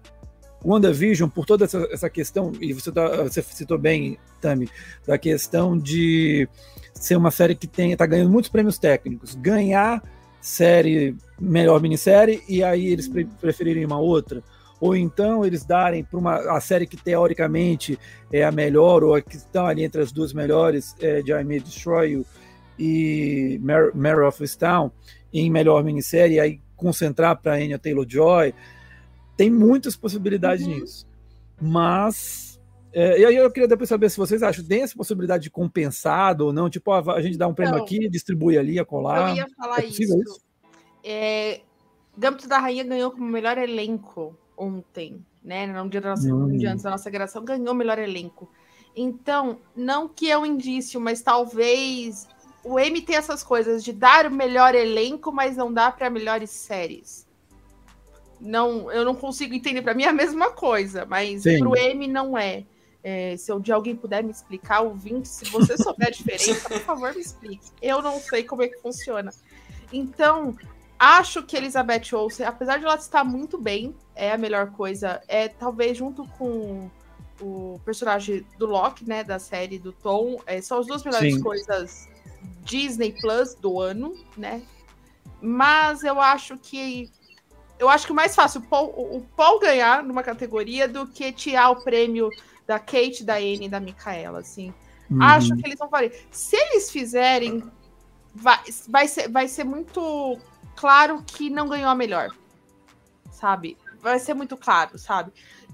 WandaVision, por toda essa, essa questão, e você, tá, você citou bem, Tami, da questão de ser uma série que está ganhando muitos prêmios técnicos, ganhar série, melhor minissérie, e aí eles pre preferirem uma outra, ou então eles darem para uma a série que teoricamente é a melhor, ou a que estão ali entre as duas melhores, é, de I May Destroy You e Mare of Town, em melhor minissérie, e aí concentrar para Anya Taylor-Joy, tem muitas possibilidades uhum. nisso. Mas. É, e aí eu queria depois saber se vocês acham, tem essa possibilidade de compensado ou não? Tipo, a, a gente dá um prêmio aqui, distribui ali, a colar. Eu ia falar é isso. isso? É, Gambito da Rainha ganhou como melhor elenco ontem, né? No dia, da nossa, hum. dia antes da nossa gravação, ganhou o melhor elenco. Então, não que é um indício, mas talvez o M tem essas coisas de dar o melhor elenco, mas não dá para melhores séries. Não, eu não consigo entender. Para mim é a mesma coisa, mas Sim. pro M não é. é. Se um dia alguém puder me explicar, ouvinte, se você souber a diferença, por favor, me explique. Eu não sei como é que funciona. Então, acho que Elizabeth Olsen, apesar de ela estar muito bem, é a melhor coisa. É talvez junto com o personagem do Loki, né, da série do Tom, é, são as duas melhores Sim. coisas Disney Plus do ano, né? Mas eu acho que eu acho que o mais fácil o Paul, o Paul ganhar numa categoria do que tirar o prêmio da Kate, da Anne e da Micaela, assim. Uhum. Acho que eles vão fazer. Se eles fizerem, vai, vai, ser, vai ser muito claro que não ganhou a melhor. Sabe? Vai ser muito claro, sabe?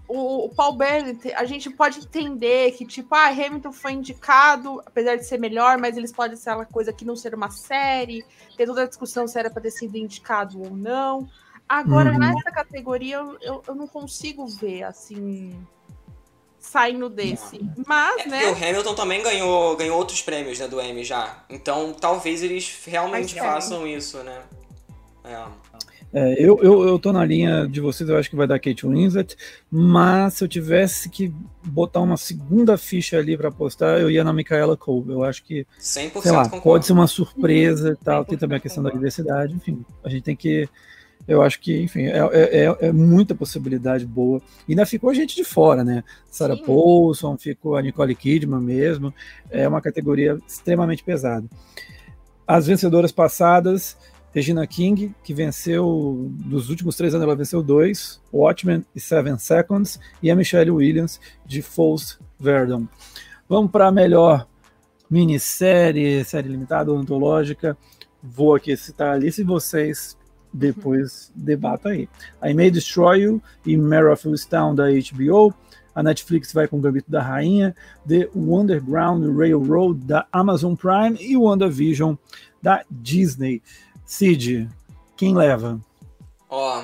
O, o Paul Bennett, a gente pode entender que, tipo, ah, Hamilton foi indicado, apesar de ser melhor, mas eles podem ser uma coisa que não ser uma série, ter toda a discussão se era para ter sido indicado ou não. Agora, uhum. nessa categoria, eu, eu, eu, não consigo ver, assim, saindo desse. Não. Mas, é, né... o Hamilton também ganhou, ganhou outros prêmios, né, do Emmy já. Então, talvez eles realmente façam isso, né? É. É, eu, eu, eu tô na linha de vocês, eu acho que vai dar Kate Winslet, mas se eu tivesse que botar uma segunda ficha ali para apostar, eu ia na Micaela Cole. Eu acho que, 100% sei lá, pode ser uma surpresa e tal, tem também a questão da diversidade, enfim, a gente tem que eu acho que, enfim, é, é, é, é muita possibilidade boa. E ainda ficou gente de fora, né? Sarah Sim. Paulson, ficou a Nicole Kidman mesmo. É uma categoria extremamente pesada. As vencedoras passadas, Regina King, que venceu, dos últimos três anos, ela venceu dois, Watchmen e Seven Seconds, e a Michelle Williams, de False Verdon. Vamos para a melhor minissérie, série limitada ou antológica. Vou aqui citar ali, se vocês depois debata aí. I May Destroy You e Mare of Town da HBO. A Netflix vai com o Gambito da Rainha, The Underground Railroad da Amazon Prime e o WandaVision da Disney. Cid, quem leva? Ó,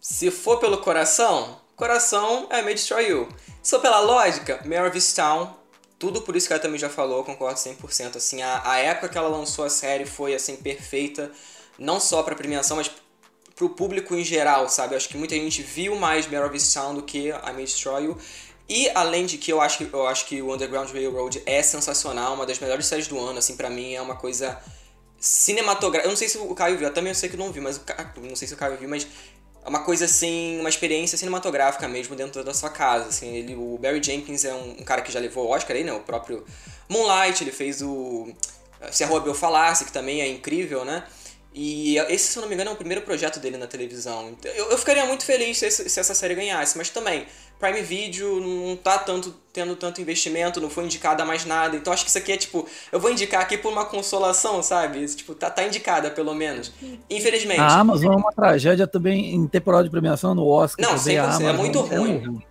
se for pelo coração, coração é May Destroy You. Se for pela lógica, Mare of Town, tudo por isso que ela também já falou, concordo 100%. Assim, a, a época que ela lançou a série foi assim perfeita, não só para premiação, mas pro público em geral, sabe? Acho que muita gente viu mais Mare of Sound do que I May Destroy You. E além de que eu acho que eu acho que o Underground Railroad é sensacional, uma das melhores séries do ano, assim, para mim é uma coisa cinematográfica. Eu não sei se o Caio viu, eu também eu sei que não viu, mas não sei se o Caio viu, mas é uma coisa assim, uma experiência cinematográfica mesmo dentro da sua casa, assim. Ele, o Barry Jenkins é um, cara que já levou o Oscar aí, né? O próprio Moonlight, ele fez o Se a Rua Falasse, que também é incrível, né? E esse, se eu não me engano, é o primeiro projeto dele na televisão. Então, eu, eu ficaria muito feliz se, se, essa série ganhasse, mas também, Prime Video não tá tanto tendo tanto investimento, não foi indicada a mais nada. Então acho que isso aqui é tipo, eu vou indicar aqui por uma consolação, sabe? Tipo, tá, tá indicada pelo menos. Infelizmente. A Amazon é uma tragédia também em temporada de premiação no Oscar. Não, 100%, Amazon, é muito ruim.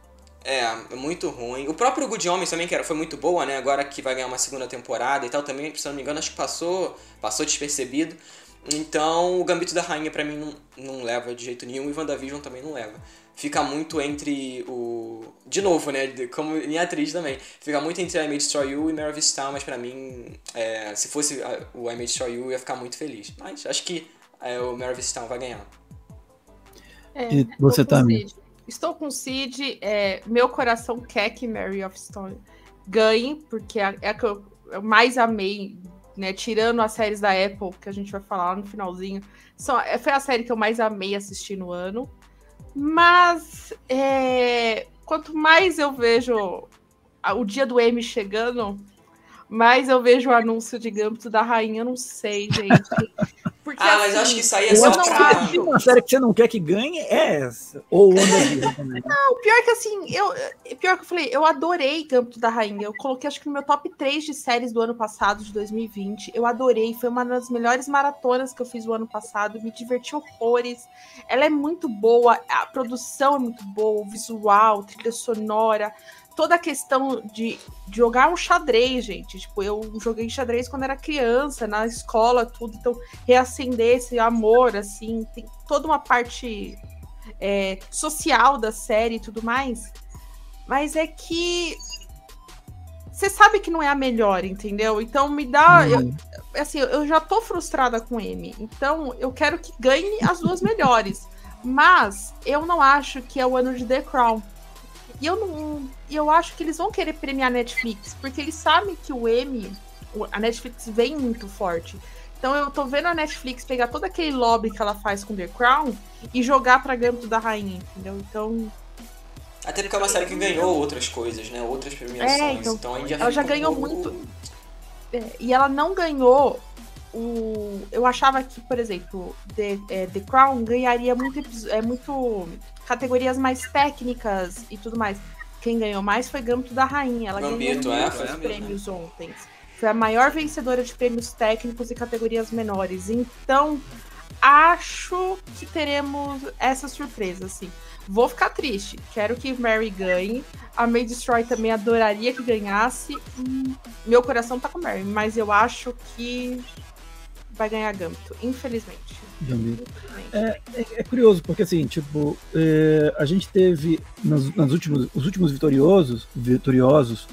É, é muito ruim. O próprio Good Homens também, que era, foi muito boa, né? Agora que vai ganhar uma segunda temporada e tal, também, se não me engano, acho que passou, passou despercebido. Então, o Gambito da Rainha para mim não, não leva de jeito nenhum e WandaVision também não leva. Fica muito entre o. De novo, né? Como em atriz também. Fica muito entre I May Destroy You e Mare of Town, mas pra mim, é, se fosse o I May Destroy You, eu ia ficar muito feliz. Mas acho que é, o Mare of Town vai ganhar. É, e você também. Estou com o Cid. É, meu coração quer que Mary of Stone ganhe, porque é, é a que eu mais amei né? Tirando as séries da Apple, que a gente vai falar no finalzinho. Só, é, foi a série que eu mais amei assistir no ano. Mas é, quanto mais eu vejo o dia do M chegando, mais eu vejo o anúncio de Gambito da Rainha, eu não sei, gente. Porque, ah, mas assim, acho que isso aí é só pra... Uma série que você não quer que ganhe é essa. Ou Onda. Não, pior que assim, eu, pior que eu falei, eu adorei Gambito da Rainha. Eu coloquei acho que no meu top 3 de séries do ano passado, de 2020. Eu adorei, foi uma das melhores maratonas que eu fiz o ano passado. Me diverti horrores. Ela é muito boa, a produção é muito boa, o visual, trilha sonora toda a questão de, jogar um xadrez, gente. Tipo, eu joguei xadrez quando era criança, na escola, tudo. Então, reacender esse amor, assim, tem toda uma parte é, social da série e tudo mais. Mas é que. Você sabe que não é a melhor, entendeu? Então me dá. Uhum. Eu, assim, eu já tô frustrada com M. Então eu quero que ganhe as duas melhores. Mas eu não acho que é o ano de The Crown. E eu não. E eu acho que eles vão querer premiar a Netflix, porque eles sabem que o Emmy, a Netflix vem muito forte. Então eu tô vendo a Netflix pegar todo aquele lobby que ela faz com The Crown e jogar pra Gâmbito da Rainha, entendeu? Então. Até porque é uma série que ganhou outras coisas, né? Outras premiações. É, então, então já ela já ganhou um muito. É, e ela não ganhou o. Eu achava que, por exemplo, The, é, The Crown ganharia muito, é, muito categorias mais técnicas e tudo mais. Quem ganhou mais foi Gambito da Rainha. Ela Gambito, ganhou muitos é, prêmios ontem. Foi a maior vencedora de prêmios técnicos e categorias menores. Então, acho que teremos essa surpresa, assim. Vou ficar triste. Quero que Mary ganhe. A May Destroy também adoraria que ganhasse. Hum, meu coração tá com Mary, mas eu acho que vai ganhar Gambito, infelizmente. É, é, é, curioso, porque assim, tipo, é, a gente teve nas, nas últimos, os últimos vitoriosos, vitoriosos,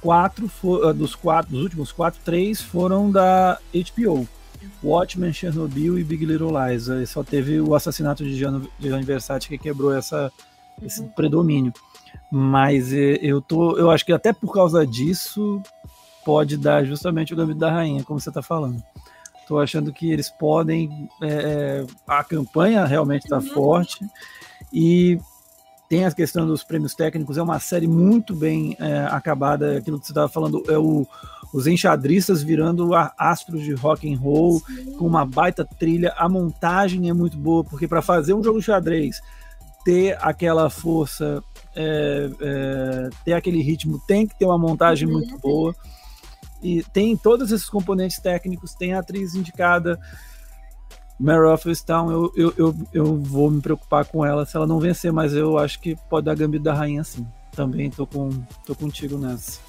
quatro for, ah, dos quatro, dos últimos quatro, três foram da HBO. Watchmen, Chernobyl e Big Little Lies. Aí só teve o assassinato de Gianni, Versace que quebrou essa, esse uhum. predomínio. Mas é, eu tô, eu acho que até por causa disso pode dar justamente o Gambito da Rainha, como você está falando. Estou achando que eles podem. É, é a campanha realmente está uhum. forte e tem a questão dos prêmios técnicos. É uma série muito bem é, acabada. Aquilo que você estava falando é o, os enxadristas virando astros de rock and roll Sim. com uma baita trilha. A montagem é muito boa porque para fazer um jogo de xadrez ter aquela força, é, é, ter aquele ritmo, tem que ter uma montagem uhum. muito boa e tem todos esses componentes técnicos, tem a atriz indicada. Mary of Town, eu, eu, eu, eu, vou me preocupar com ela se ela não vencer, mas eu acho que pode dar gambito da rainha sim. Também tô, com, tô contigo nessa.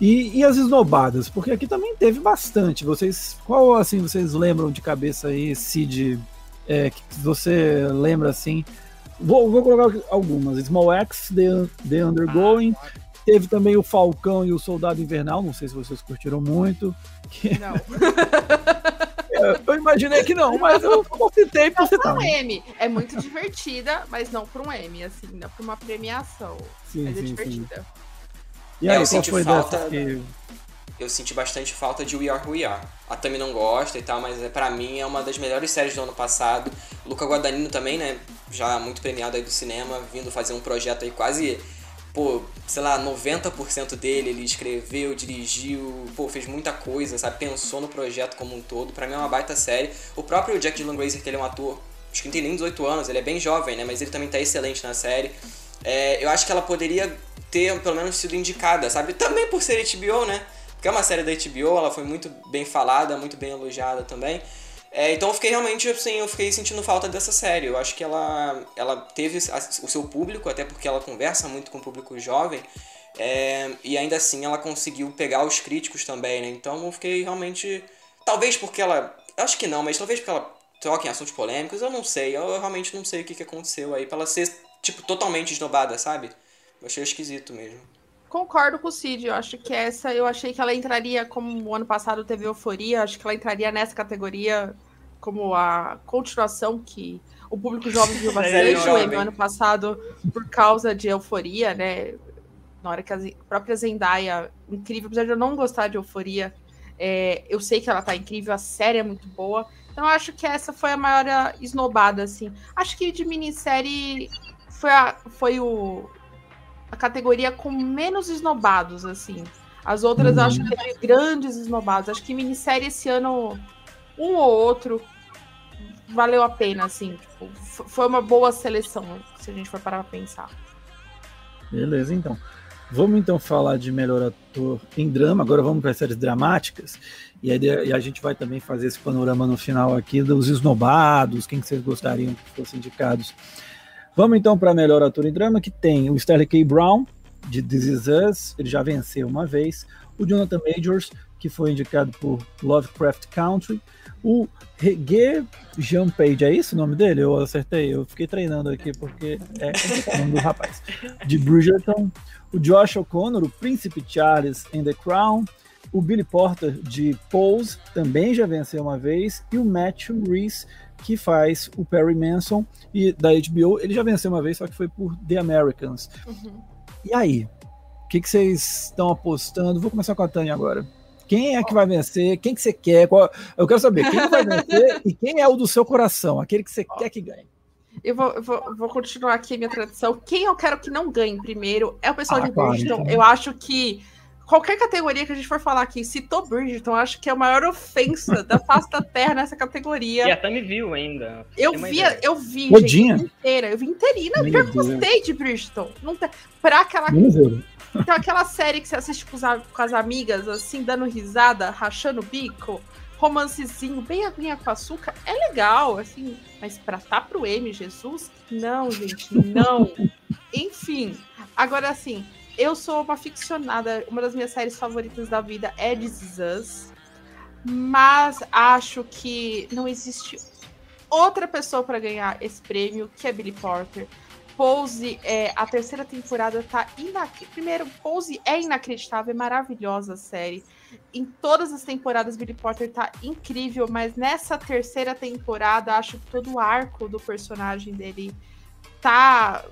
E, e as esnobadas, porque aqui também teve bastante. Vocês, qual assim vocês lembram de cabeça aí, Cid, é, que você lembra assim? Vou, vou colocar algumas. Small X, The, The Undergoing, ah, Teve também o Falcão e o Soldado Invernal, não sei se vocês curtiram muito. Que... Não. eu imaginei que não, mas eu citei por citar. um M. É muito divertida, mas não por um M, assim, não por uma premiação. Sim, mas é sim, é divertida. Sim. E aí, é, eu senti falta. Que... Eu senti bastante falta de We Are Who We Are. A Tami não gosta e tal, mas é, para mim é uma das melhores séries do ano passado. Luca Guadagnino também, né? Já muito premiado aí do cinema, vindo fazer um projeto aí quase pô, sei lá, 90% dele ele escreveu, dirigiu, pô, fez muita coisa, sabe? Pensou no projeto como um todo. Para mim é uma baita série. O próprio Jack Dylan Grazer, que ele é um ator, acho que não tem nem 18 anos, ele é bem jovem, né? Mas ele também tá excelente na série. É, eu acho que ela poderia ter, pelo menos, sido indicada, sabe? Também por ser HBO, né? Porque é uma série da HBO, ela foi muito bem falada, muito bem elogiada também. É, então eu fiquei realmente assim, eu fiquei sentindo falta dessa série. Eu acho que ela, ela teve o seu público, até porque ela conversa muito com o público jovem. É, e ainda assim ela conseguiu pegar os críticos também, né? Então eu fiquei realmente. Talvez porque ela. Acho que não, mas talvez porque ela troca em assuntos polêmicos, eu não sei. Eu, realmente não sei o que, que aconteceu aí pra ela ser, tipo, totalmente esnobada, sabe? Eu achei esquisito mesmo. Concordo com o Cid, eu acho que essa, eu achei que ela entraria, como o ano passado teve Euforia, acho que ela entraria nessa categoria como a continuação que o público jovem viu bastante é, o Emmy ano passado por causa de Euforia, né? Na hora que a própria Zendaya, incrível, apesar de eu não gostar de Euforia, é, eu sei que ela tá incrível, a série é muito boa. Então eu acho que essa foi a maior esnobada, assim. Acho que de minissérie foi, a, foi o, a categoria com menos esnobados, assim. As outras uhum. eu acho que teve grandes esnobados. Acho que minissérie esse ano, um ou outro, valeu a pena, assim. Tipo, foi uma boa seleção, se a gente for parar pra pensar. Beleza, então. Vamos então falar de melhor ator em drama. Agora vamos para as séries dramáticas. E, aí, e a gente vai também fazer esse panorama no final aqui dos esnobados, quem que vocês gostariam que fossem indicados Vamos então para melhor ator em drama, que tem o Stanley K. Brown, de This Is Us, ele já venceu uma vez, o Jonathan Majors, que foi indicado por Lovecraft Country, o Reggae Jean Page, é isso o nome dele? Eu acertei, eu fiquei treinando aqui porque é o nome do rapaz. De Bridgerton, o Josh O'Connor, o Príncipe Charles in The Crown, o Billy Porter de Pose, também já venceu uma vez, e o Matthew Reese que faz o Perry Manson e da HBO. Ele já venceu uma vez, só que foi por The Americans. Uhum. E aí? O que, que vocês estão apostando? Vou começar com a Tânia agora. Quem é que vai vencer? Quem que você quer? Qual... Eu quero saber quem vai vencer e quem é o do seu coração, aquele que você quer que ganhe. Eu vou, eu vou, vou, continuar aqui a minha tradição. Quem eu quero que não ganhe primeiro é o pessoal ah, de Bridgeton. Claro, então. Eu acho que qualquer categoria que a gente for falar aqui, citou Bridgeton, acho que é a maior ofensa da face da terra nessa categoria. E a Tami viu ainda. Eu vi, eu vi, gente, inteira. Eu vi inteirinha. Eu gostei de Bridgeton. Não tem, pra aquela. Então, aquela série que você assiste com, com as amigas, assim, dando risada, rachando o bico romancezinho, bem aguinha com açúcar, é legal, assim, mas pra tá pro M, Jesus, não, gente, não. Enfim, agora assim, eu sou uma ficcionada, uma das minhas séries favoritas da vida é This Is Us, mas acho que não existe outra pessoa para ganhar esse prêmio que é Billy Porter. Pose, é, a terceira temporada tá inacreditável. Primeiro, Pose é inacreditável, é maravilhosa a série. Em todas as temporadas, Billy Potter tá incrível, mas nessa terceira temporada, acho que todo o arco do personagem dele tá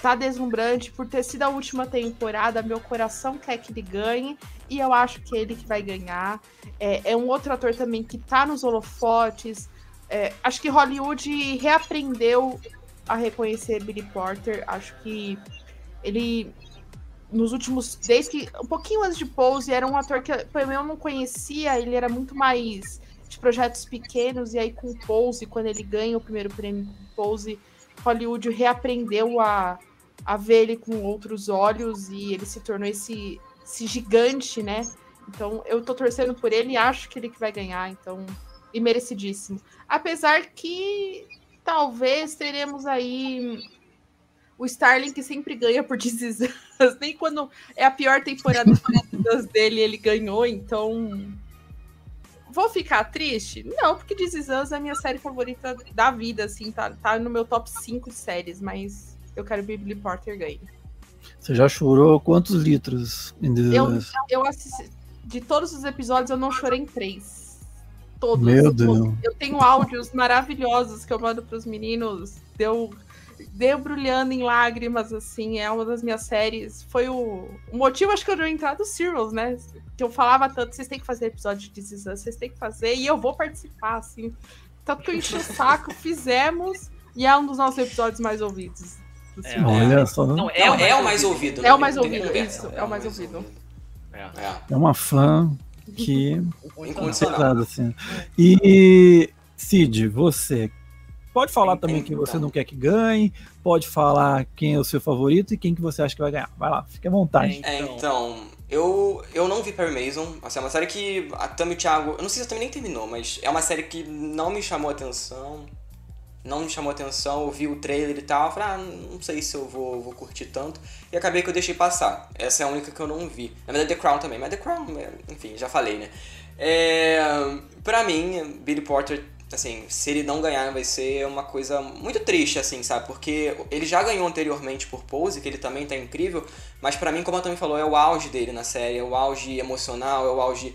tá deslumbrante por ter sido a última temporada. Meu coração quer que ele ganhe e eu acho que é ele que vai ganhar. É, é um outro ator também que tá nos holofotes. É, acho que Hollywood reaprendeu a reconhecer Billy Porter. Acho que ele nos últimos. Desde que. Um pouquinho antes de Pose, era um ator que eu não conhecia, ele era muito mais de projetos pequenos, e aí com Pose, quando ele ganha o primeiro prêmio Pose, Hollywood reaprendeu a, a ver ele com outros olhos e ele se tornou esse, esse gigante, né? Então eu tô torcendo por ele e acho que ele que vai ganhar, então. E merecidíssimo. Apesar que talvez teremos aí o Starling que sempre ganha por decisões, nem quando é a pior temporada dele ele ganhou, então vou ficar triste? Não, porque Us é a minha série favorita da vida, assim, tá, tá no meu top 5 séries, mas eu quero que Billy Porter ganhe. Você já chorou quantos litros em eu? Eu assisti, de todos os episódios eu não chorei em três. Todos. Meu Deus. Eu tenho áudios maravilhosos que eu mando pros meninos. Deu debrulhando em lágrimas, assim, é uma das minhas séries. Foi o, o motivo, acho que eu não entrar do Serials, né? Que eu falava tanto, vocês têm que fazer episódio de This vocês têm que fazer, e eu vou participar, assim. Tanto que eu enchi o saco, fizemos, e é um dos nossos episódios mais ouvidos. É, Olha só. Não, é, é, é, o mais ouvido. É o mais ouvido, isso, é, o mais ouvido. É, uma fã que... Incondicional. Assim. E, Cid, você, Pode falar também quem você não quer que ganhe, pode falar quem é o seu favorito e quem que você acha que vai ganhar. Vai lá, fique à vontade. É, então, eu, eu não vi Perry Mason. Assim, é uma série que a Tami e o Thiago. Eu não sei se a Tami nem terminou, mas é uma série que não me chamou atenção. Não me chamou atenção, eu vi o trailer e tal, falei, ah, não sei se eu vou, vou curtir tanto. E acabei que eu deixei passar. Essa é a única que eu não vi. Na verdade, The Crown também, mas The Crown, enfim, já falei, né? É, pra mim, Billy Porter assim, se ele não ganhar vai ser uma coisa muito triste, assim, sabe? Porque ele já ganhou anteriormente por Pose, que ele também tá incrível, mas para mim, como a também falou, é o auge dele na série, é o auge emocional, é o auge.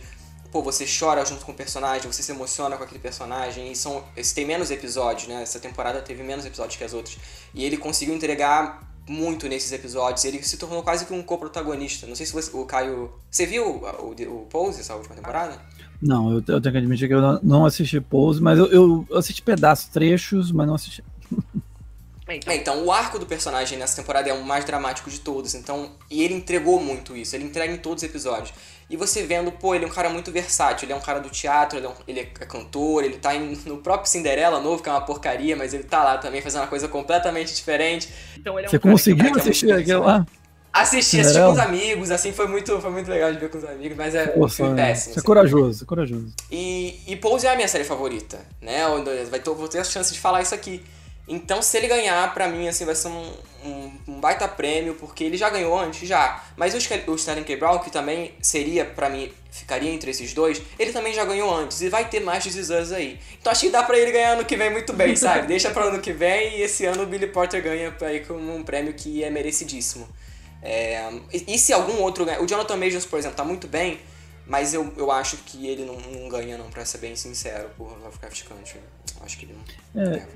Pô, você chora junto com o personagem, você se emociona com aquele personagem, e são. Esse tem menos episódios, né? Essa temporada teve menos episódios que as outras. E ele conseguiu entregar muito nesses episódios. Ele se tornou quase que um co-protagonista. Não sei se você, o Caio. Você viu o, o, o Pose, essa última temporada? Não, eu, eu tenho que admitir que eu não assisti Pose, mas eu, eu assisti pedaços, trechos, mas não assisti. Então. É, então, o arco do personagem nessa temporada é o mais dramático de todos, então, e ele entregou muito isso, ele entrega em todos os episódios. E você vendo, pô, ele é um cara muito versátil, ele é um cara do teatro, ele é, um, ele é cantor, ele tá em, no próprio Cinderela novo, que é uma porcaria, mas ele tá lá também fazendo uma coisa completamente diferente. Então, ele é um você conseguiu assistir aquilo lá? Assisti, assisti com os amigos, assim, foi muito, foi muito legal de ver com os amigos, mas é Pô, péssimo. É assim. corajoso, é corajoso. E, e Pose é a minha série favorita, né? Vai ter, vou ter a chance de falar isso aqui. Então, se ele ganhar, pra mim, assim, vai ser um, um, um baita prêmio, porque ele já ganhou antes, já. Mas o, o Sterling K. Brown, que também seria, pra mim, ficaria entre esses dois, ele também já ganhou antes, e vai ter mais desses anos aí. Então, acho que dá pra ele ganhar ano que vem muito bem, sabe? Deixa pra ano que vem, e esse ano o Billy Porter ganha aí com um prêmio que é merecidíssimo. É, e, se algum outro. O Jonathan Majors, por exemplo, tá muito bem, Mas eu, eu acho que ele não, não ganha, não, pra ser bem sincero, por Lovecraft Country. Acho que ele não. É,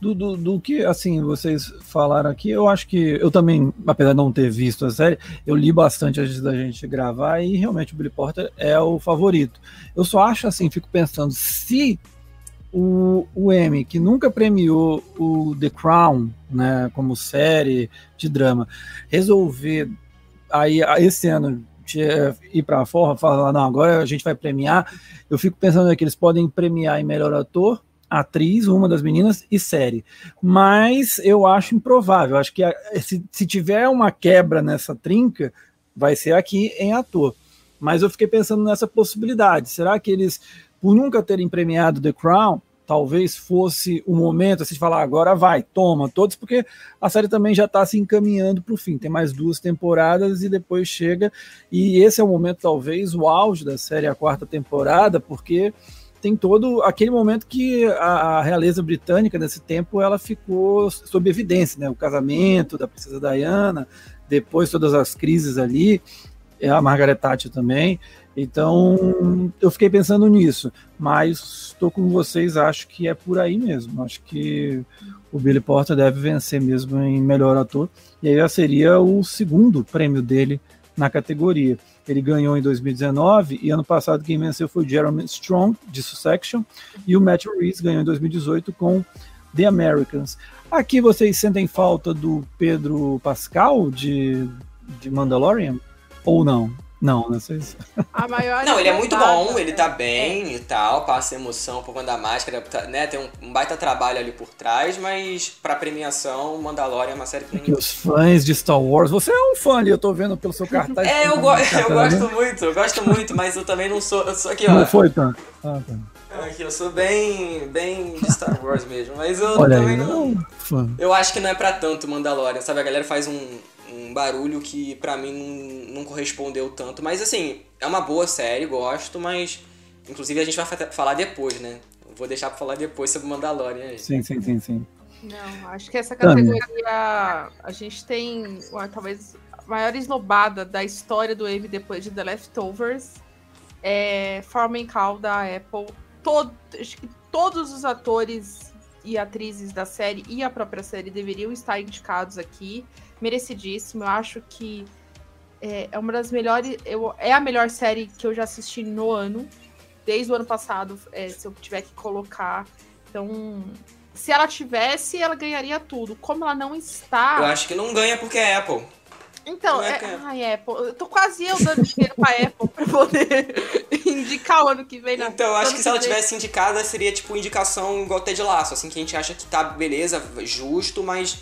do, do, do, que, assim, vocês falaram aqui, eu acho que eu também, apesar de não ter visto a série, eu li bastante antes da gente gravar e realmente o Billy Porter é o favorito. Eu só acho assim, fico pensando, se o, o Emmy, que nunca premiou o The Crown, né, como série de drama, resolver aí esse ano ir para fora, falar, não, agora a gente vai premiar. Eu fico pensando que eles podem premiar em melhor ator, atriz, uma das meninas, e série. Mas eu acho improvável. Acho que se, se tiver uma quebra nessa trinca, vai ser aqui em ator. Mas eu fiquei pensando nessa possibilidade. Será que eles, por nunca terem premiado The Crown, talvez fosse o momento assim, de falar agora vai, toma todos, porque a série também já está se encaminhando para o fim. Tem mais duas temporadas e depois chega. E esse é o momento, talvez, o auge da série, a quarta temporada, porque tem todo aquele momento que a, a, realeza britânica nesse tempo ela ficou sob evidência, né? O casamento da princesa Diana, depois todas as crises ali, a Margaret Thatcher também. Então eu fiquei pensando nisso, mas estou com vocês, acho que é por aí mesmo. Acho que o Billy Porter deve vencer mesmo em melhor ator, e aí seria o segundo prêmio dele na categoria. Ele ganhou em 2019 e ano passado quem venceu foi Jeremy Strong, de Succession, e o Matthew Reese ganhou em 2018 com The Americans. Aqui vocês sentem falta do Pedro Pascal, de, de Mandalorian? Ou não? Não, não sei se... A maior não, ele é muito bom, ele tá bem é. e tal, passa emoção por conta da máscara, tá, né? Tem um, um, baita trabalho ali por trás, mas pra premiação, Mandalorian é uma série que... que os fãs de Star Wars, você é um fã ali, eu tô vendo pelo seu cartaz. é, eu, go eu gosto muito, eu gosto muito, mas eu também não sou, eu sou aqui, ó... Não foi tanto. Ah, tá. Aqui, eu sou bem, bem de Star Wars mesmo, mas eu Olha também aí, não... Fã. Eu acho que não é pra tanto Mandalorian, sabe? A galera faz um barulho que para mim não, não correspondeu tanto. Mas assim, é uma boa série, gosto, mas inclusive a gente vai falar depois, né? Vou deixar pra falar depois sobre Mandalorian aí. Sim, sim, sim, sim. Não, acho que essa categoria a gente tem talvez a maior esnobada da história do Eve depois de The Leftovers. É Foreman Call da Apple. Todo, acho que todos os atores e atrizes da série e a própria série deveriam estar indicados aqui merecidíssimo. Eu acho que é, é uma das melhores. Eu, é a melhor série que eu já assisti no ano, desde o ano passado, é, se eu tiver que colocar. Então, se ela tivesse, ela ganharia tudo. Como ela não está. Eu acho que não ganha porque é Apple. Então, é, é, ai, Apple, eu tô quase eu dando dinheiro pra Apple pra poder indicar o ano que vem. Na, então, eu acho que, se ela tivesse indicada, seria tipo indicação igual Ted Laço, assim, que a gente acha que tá beleza, justo, mas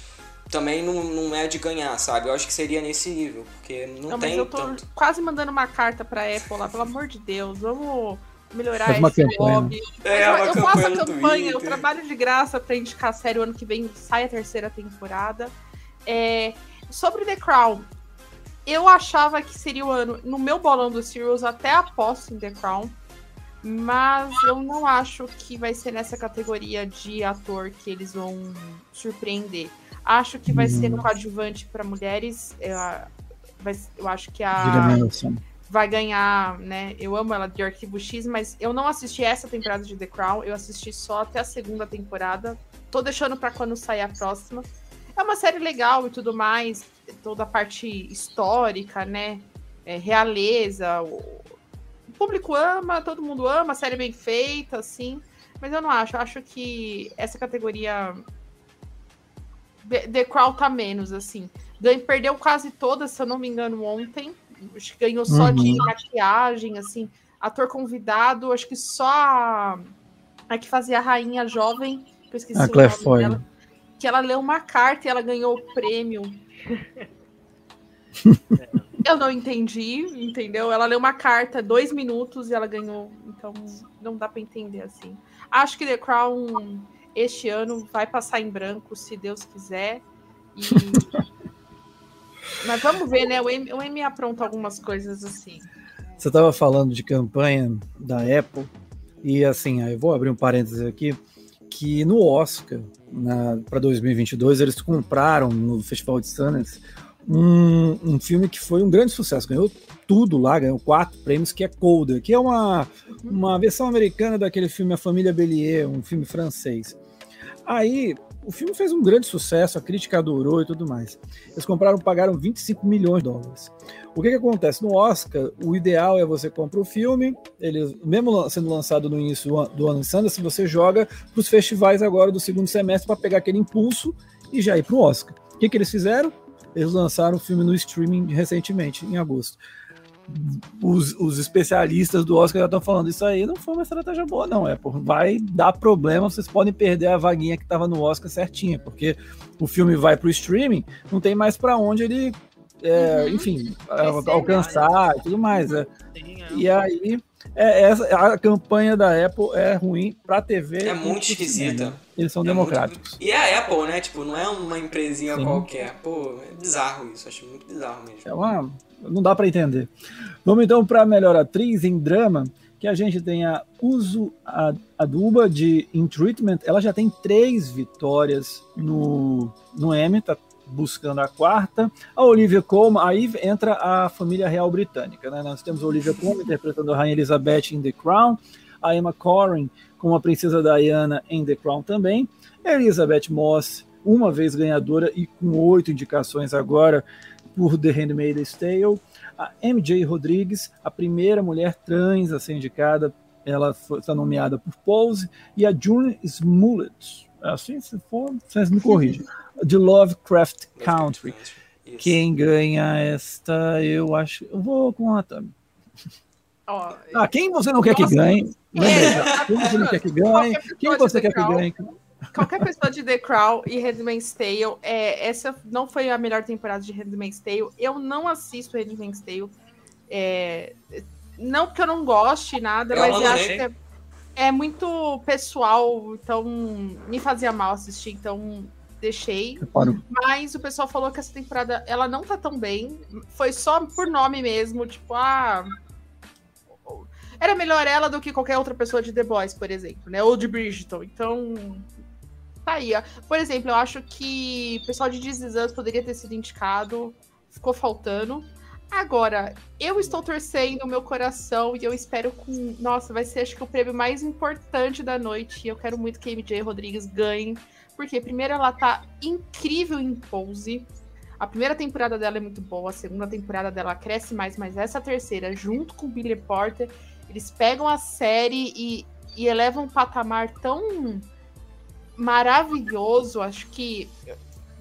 também não, não é de ganhar, sabe? Eu acho que seria nesse nível, porque não, não tem mas eu tô tanto. quase mandando uma carta pra Apple lá, pelo amor de Deus, vamos melhorar Faz esse hobby. É, eu, uma eu faço a campanha, eu trabalho de graça pra indicar a série o ano que vem, sai a terceira temporada. É, sobre The Crown, eu achava que seria o ano. No meu bolão do Serials, até aposto em The Crown. Mas eu não acho que vai ser nessa categoria de ator que eles vão surpreender. Acho que vai ser no uhum. coadjuvante para mulheres. Eu, vai, eu acho que a. Vai ganhar, né? Eu amo ela de Arquivo X, mas eu não assisti essa temporada de The Crown. Eu assisti só até a segunda temporada. Tô deixando para quando sair a próxima. É uma série legal e tudo mais. Toda a parte histórica, né? É, realeza. Público ama, todo mundo ama, série é bem feita, assim. Mas eu não acho. Eu acho que essa categoria The Crown tá menos, assim. Perdeu quase todas, se eu não me engano, ontem. Acho que ganhou só uhum. de maquiagem, assim. Ator convidado, acho que só a, a que fazia a rainha jovem, que eu esqueci a o Claire nome Foy. dela, que ela leu uma carta e ela ganhou o prêmio. eu não entendi, entendeu? Ela leu uma carta, dois minutos, e ela ganhou. Então, não dá para entender assim. Acho que The Crown este ano vai passar em branco, se Deus quiser. E... Mas vamos ver, né? O M, o M apronta algumas coisas assim. Você estava falando de campanha da Apple, e assim, eu vou abrir um parênteses aqui, que no Oscar, para 2022, eles compraram no Festival de Sundance um, um filme que foi um grande sucesso, ganhou tudo lá, ganhou quatro prêmios, que é Colder, que é uma, uma versão americana daquele filme A Família Bellier, um filme francês. Aí, o filme fez um grande sucesso, a crítica adorou e tudo mais. Eles compraram, pagaram 25 milhões de dólares. O que, que acontece? No Oscar, o ideal é você compra o filme, ele, mesmo sendo lançado no início do ano em Sundance, você joga para os festivais agora do segundo semestre para pegar aquele impulso e já ir para o Oscar. O que, que eles fizeram? Eles lançaram o filme no streaming recentemente, em agosto. Os, os, especialistas do Oscar já estão falando isso aí não foi uma estratégia boa, não. É, por, vai dar problema, vocês podem perder a vaguinha que estava no Oscar certinha, porque o filme vai para o streaming, não tem mais para onde ele é, uhum. enfim, alcançar e tudo mais. É. E aí, é, essa, a campanha da Apple é ruim pra TV. É muito esquisita. Eles são é democráticos. Muito... E é a Apple, né? Tipo, não é uma empresinha Sim. qualquer. Pô, é bizarro isso. Acho muito bizarro mesmo. É uma... Não dá para entender. Vamos então para melhor atriz em drama, que a gente tem a Uso Aduba de In Treatment. Ela já tem três vitórias no, no Emmy, tá buscando a quarta. A Olivia Colman, aí entra a família real britânica. Né? Nós temos a Olivia Colman interpretando a Rainha Elizabeth em The Crown, a Emma Corrin com a Princesa Diana em The Crown também, a Elizabeth Moss, uma vez ganhadora e com oito indicações agora por The Handmaid's Tale, a MJ Rodrigues, a primeira mulher trans a ser indicada, ela está nomeada por Pose, e a June Smollett, assim se for, vocês me corrigem, de Lovecraft Country. Quem ganha esta, eu acho. Eu vou com a Tami. Oh, ah, quem você não quer que ganhe? É, quem você não quer que ganhe? Quem você quer que ganhe? Qualquer pessoa de The Crown e Handmaid's Tale, é, essa não foi a melhor temporada de Handmaid's Tale. Eu não assisto Handmaid's Tale. É, não que eu não goste nada, eu mas eu acho que é, é muito pessoal, então me fazia mal assistir, então deixei. Mas o pessoal falou que essa temporada ela não tá tão bem. Foi só por nome mesmo, tipo, ah. Era melhor ela do que qualquer outra pessoa de The Boys, por exemplo, né? Ou de Bridgerton. Então. Tá aí, ó. Por exemplo, eu acho que o pessoal de This Is poderia ter sido indicado. Ficou faltando. Agora, eu estou torcendo o meu coração e eu espero com. Nossa, vai ser acho que o prêmio mais importante da noite. E eu quero muito que a MJ Rodrigues ganhe porque primeiro ela tá incrível em pose. A primeira temporada dela é muito boa, a segunda temporada dela cresce mais, mas essa terceira, junto com Billy Porter, eles pegam a série e, e elevam um patamar tão maravilhoso. Acho que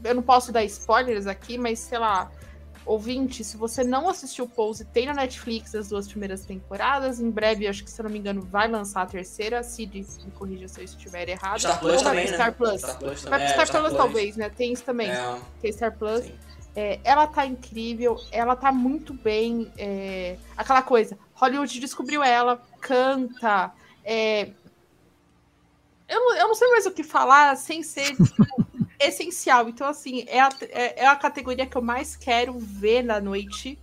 eu não posso dar spoilers aqui, mas sei lá, ouvinte, se você não assistiu Pose, tem na Netflix as duas primeiras temporadas. Em breve, acho que se eu não me engano, vai lançar a terceira. Cid, me corrija se eu estiver errado. Star Plus também, né? Star Plus. Star Plus. Vai pro Star, é, Star Plus, Plus, talvez, né? Tem isso também. É. Tem Star Plus. É, ela tá incrível, ela tá muito bem. É, aquela coisa, Hollywood descobriu ela, canta. É, eu, eu não sei mais o que falar sem ser tipo, essencial. Então, assim, é a, é, é a categoria que eu mais quero ver na noite.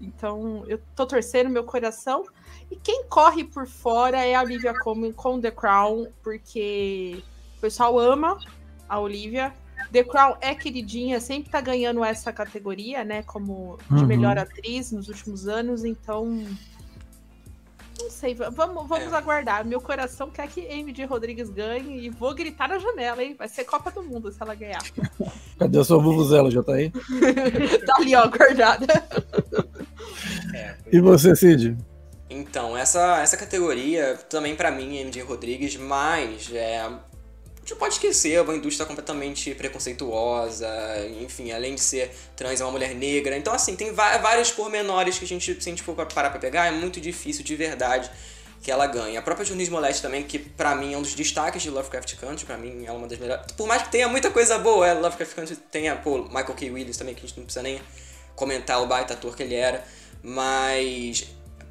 Então, eu tô torcendo meu coração. E quem corre por fora é a Olivia Colman com The Crown, porque o pessoal ama a Olivia. The Crown é queridinha, sempre tá ganhando essa categoria, né? Como de uhum. melhor atriz nos últimos anos, então não sei, vamos, vamos é. aguardar. Meu coração quer que MJ Rodrigues ganhe e vou gritar na janela, hein? Vai ser Copa do Mundo se ela ganhar. Cadê a sua Vuvuzela? Já tá aí? tá ali, ó, guardada. É, e você, Cid? Então, essa, essa categoria também para mim é MJ Rodrigues, mas é, a gente pode esquecer, uma indústria completamente preconceituosa, enfim, além de ser trans, é uma mulher negra. Então, assim, tem vários pormenores que a gente, se a gente for parar pra pegar, é muito difícil de verdade que ela ganhe. A própria Junice Moleste também, que pra mim é um dos destaques de Lovecraft Country, pra mim é uma das melhores. Por mais que tenha muita coisa boa, é, Lovecraft Country tem pô, Michael K. Williams também, que a gente não precisa nem comentar o baita ator que ele era. Mas,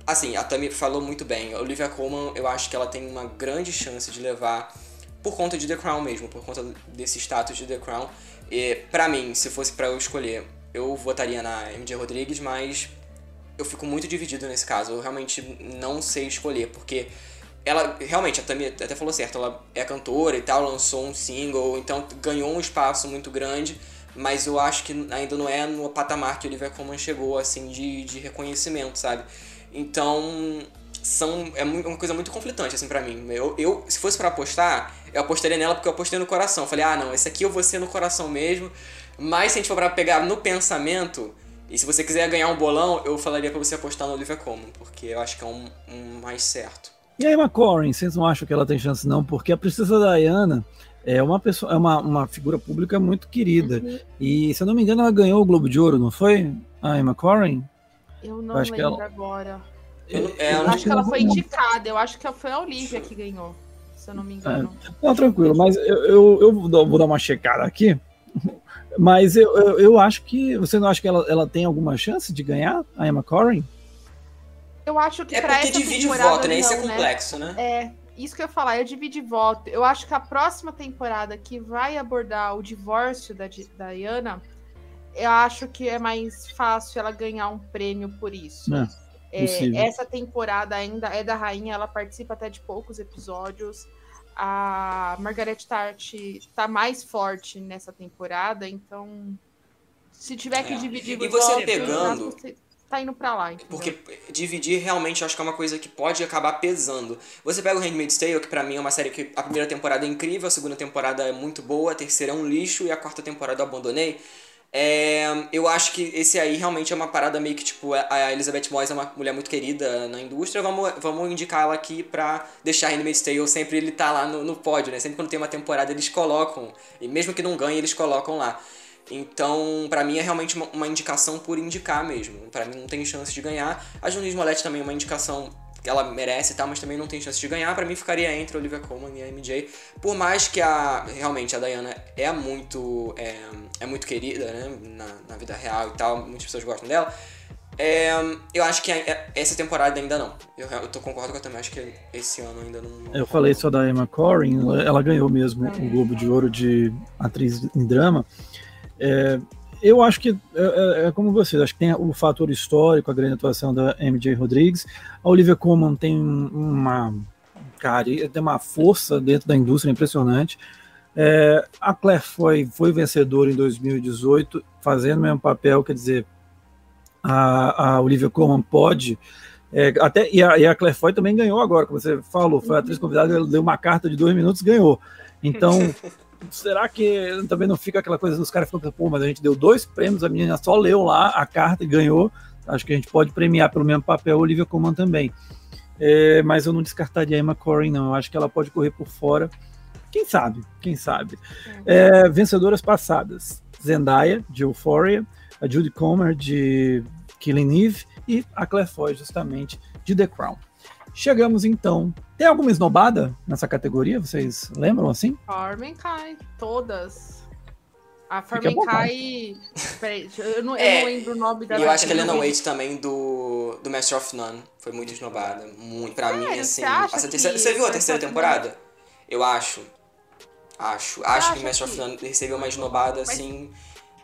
assim, a Tammy falou muito bem. A Olivia Colman, eu acho que ela tem uma grande chance de levar por conta de The Crown mesmo, por conta desse status de The Crown. E para mim, se fosse para eu escolher, eu votaria na MJ Rodrigues, mas eu fico muito dividido nesse caso. Eu realmente não sei escolher, porque ela realmente, a Tami até falou certo, ela é cantora e tal, lançou um single, então ganhou um espaço muito grande, mas eu acho que ainda não é no patamar que Olivia Colman chegou, assim, de, de reconhecimento, sabe? Então, são, é uma coisa muito conflitante, assim, para mim. Eu, eu, se fosse para apostar, eu apostaria nela porque eu apostei no coração. Falei, ah, não, esse aqui eu vou ser no coração mesmo. Mas se a gente for pra pegar no pensamento, e se você quiser ganhar um bolão, eu falaria para você apostar no Olivia Colman, porque eu acho que é um, um mais certo. E aí, McCorin, vocês não acham que ela tem chance, não? Porque a Princesa Diana é uma pessoa, é uma, uma figura pública muito querida. Uhum. E, se eu não me engano, ela ganhou o Globo de Ouro, não foi? A Emma Corrin? Eu não lembro ela... agora. Eu, é, eu acho que ela foi indicada, eu acho que foi a Olivia que ganhou, se eu não me engano. É. Não, tranquilo, mas eu, eu, eu vou dar uma checada aqui. Mas eu, eu, eu, acho que. Você não acha que ela, ela tem alguma chance de ganhar, a Emma Corrin? Eu acho que é pra porque divide voto, né? Isso é né? complexo, né? né? É, isso que eu ia falar, é dividir voto. Eu acho que a próxima temporada que vai abordar o divórcio da Diana, eu acho que é mais fácil ela ganhar um prêmio por isso. É, é, essa temporada ainda é da rainha, ela participa até de poucos episódios. A Margaret Tart tá mais forte nessa temporada, então se tiver que é. dividir e você voto, pegando tá indo pra lá. Entendeu? Porque dividir realmente acho que é uma coisa que pode acabar pesando. Você pega o Handmaid's Tale, que pra mim é uma série que a primeira temporada é incrível, a segunda temporada é muito boa, a terceira é um lixo e a quarta temporada eu abandonei. É, eu acho que esse aí realmente é uma parada meio que, tipo, a Elizabeth Moss é uma mulher muito querida na indústria, vamos, vamos indicar ela aqui pra deixar Handmaid's Tale sempre ele tá lá no, no pódio, né? Sempre quando tem uma temporada eles colocam, e mesmo que não ganhe, eles colocam lá. Então, para mim é realmente uma, uma, indicação por indicar mesmo. Para mim não tem chance de ganhar. A Junice Moletti também é uma indicação ela merece e tal, mas também não tem chance de ganhar. Para mim ficaria entre a Olivia Colman e a MJ. Por mais que a realmente a Diana é muito é, é muito querida, né, na, na, vida real e tal, muitas pessoas gostam dela. É, eu acho que essa temporada ainda não. Eu, eu tô concordo com eu também acho que esse ano ainda não. Eu falei só da Emma Corrin, ela ganhou mesmo o Globo de Ouro de atriz em drama. É, eu acho que é, é, é, como vocês, acho que tem o fator histórico, a grande atuação da MJ Rodrigues. A Olivia Colman tem uma cara, tem uma força dentro da indústria impressionante. É, a Claire foi, foi vencedora em 2018, fazendo o mesmo papel, quer dizer, a, a Olivia Colman pode. É, até, e a, e, a, Claire Foy também ganhou agora, como você falou, foi a atriz convidada, deu uma carta de dois minutos ganhou. Então, será que também não fica aquela coisa dos caras falando, pô, mas a gente deu dois prêmios, a menina só leu lá a carta e ganhou. Acho que a gente pode premiar pelo mesmo papel a Olivia Colman também. É, mas eu não descartaria a Emma Corrin, não. Eu acho que ela pode correr por fora. Quem sabe? Quem sabe? É, vencedoras passadas: Zendaya, de Euphoria, a Judy Comer, de Killing Eve, e a Claire Foy, justamente, de The Crown. Chegamos então. Tem alguma esnobada nessa categoria? Vocês lembram assim? Formenkai, todas. A Formenkai. Peraí, eu não, é, eu não lembro o nome da. E eu acho que a Helena Waite também do, do Master of None foi muito esnobada. Muito. Pra é, mim, assim. Você, terceira, você viu a terceira temporada? Eu acho. Acho. Acho que Master que... of None recebeu uma esnobada Mas... assim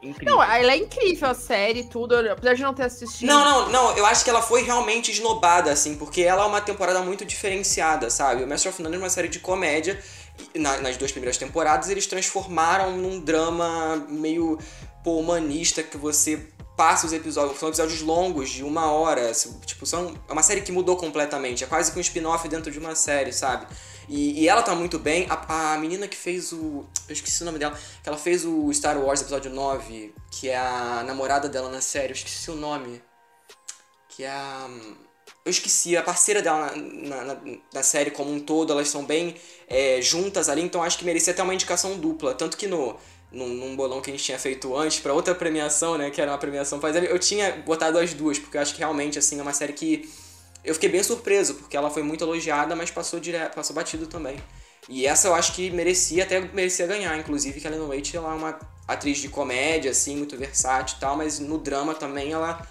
Incrível. Não, ela é incrível, a série, tudo, apesar de não ter assistido. Não, não, não, eu acho que ela foi realmente esnobada, assim, porque ela é uma temporada muito diferenciada, sabe? O Master of None é uma série de comédia, na, nas duas primeiras temporadas eles transformaram num drama meio pô, humanista que você passa os episódios, são episódios longos, de uma hora, tipo, são, é uma série que mudou completamente, é quase que um spin-off dentro de uma série, sabe? E, e ela tá muito bem. A, a menina que fez o. Eu esqueci o nome dela. Que ela fez o Star Wars episódio 9, que é a namorada dela na série. Eu esqueci o nome. Que é a. Eu esqueci, a parceira dela na, na, na série como um todo, elas são bem é, juntas ali, então acho que merecia até uma indicação dupla. Tanto que no, num, num, bolão que a gente tinha feito antes, para outra premiação, né, que era uma premiação eu tinha botado as duas, porque eu acho que realmente, assim, é uma série que eu fiquei bem surpreso, porque ela foi muito elogiada, mas passou direto, passou batido também. E essa eu acho que merecia, até merecia ganhar, inclusive, que a Lena Waite ela é uma atriz de comédia, assim, muito versátil e tal, mas no drama também ela,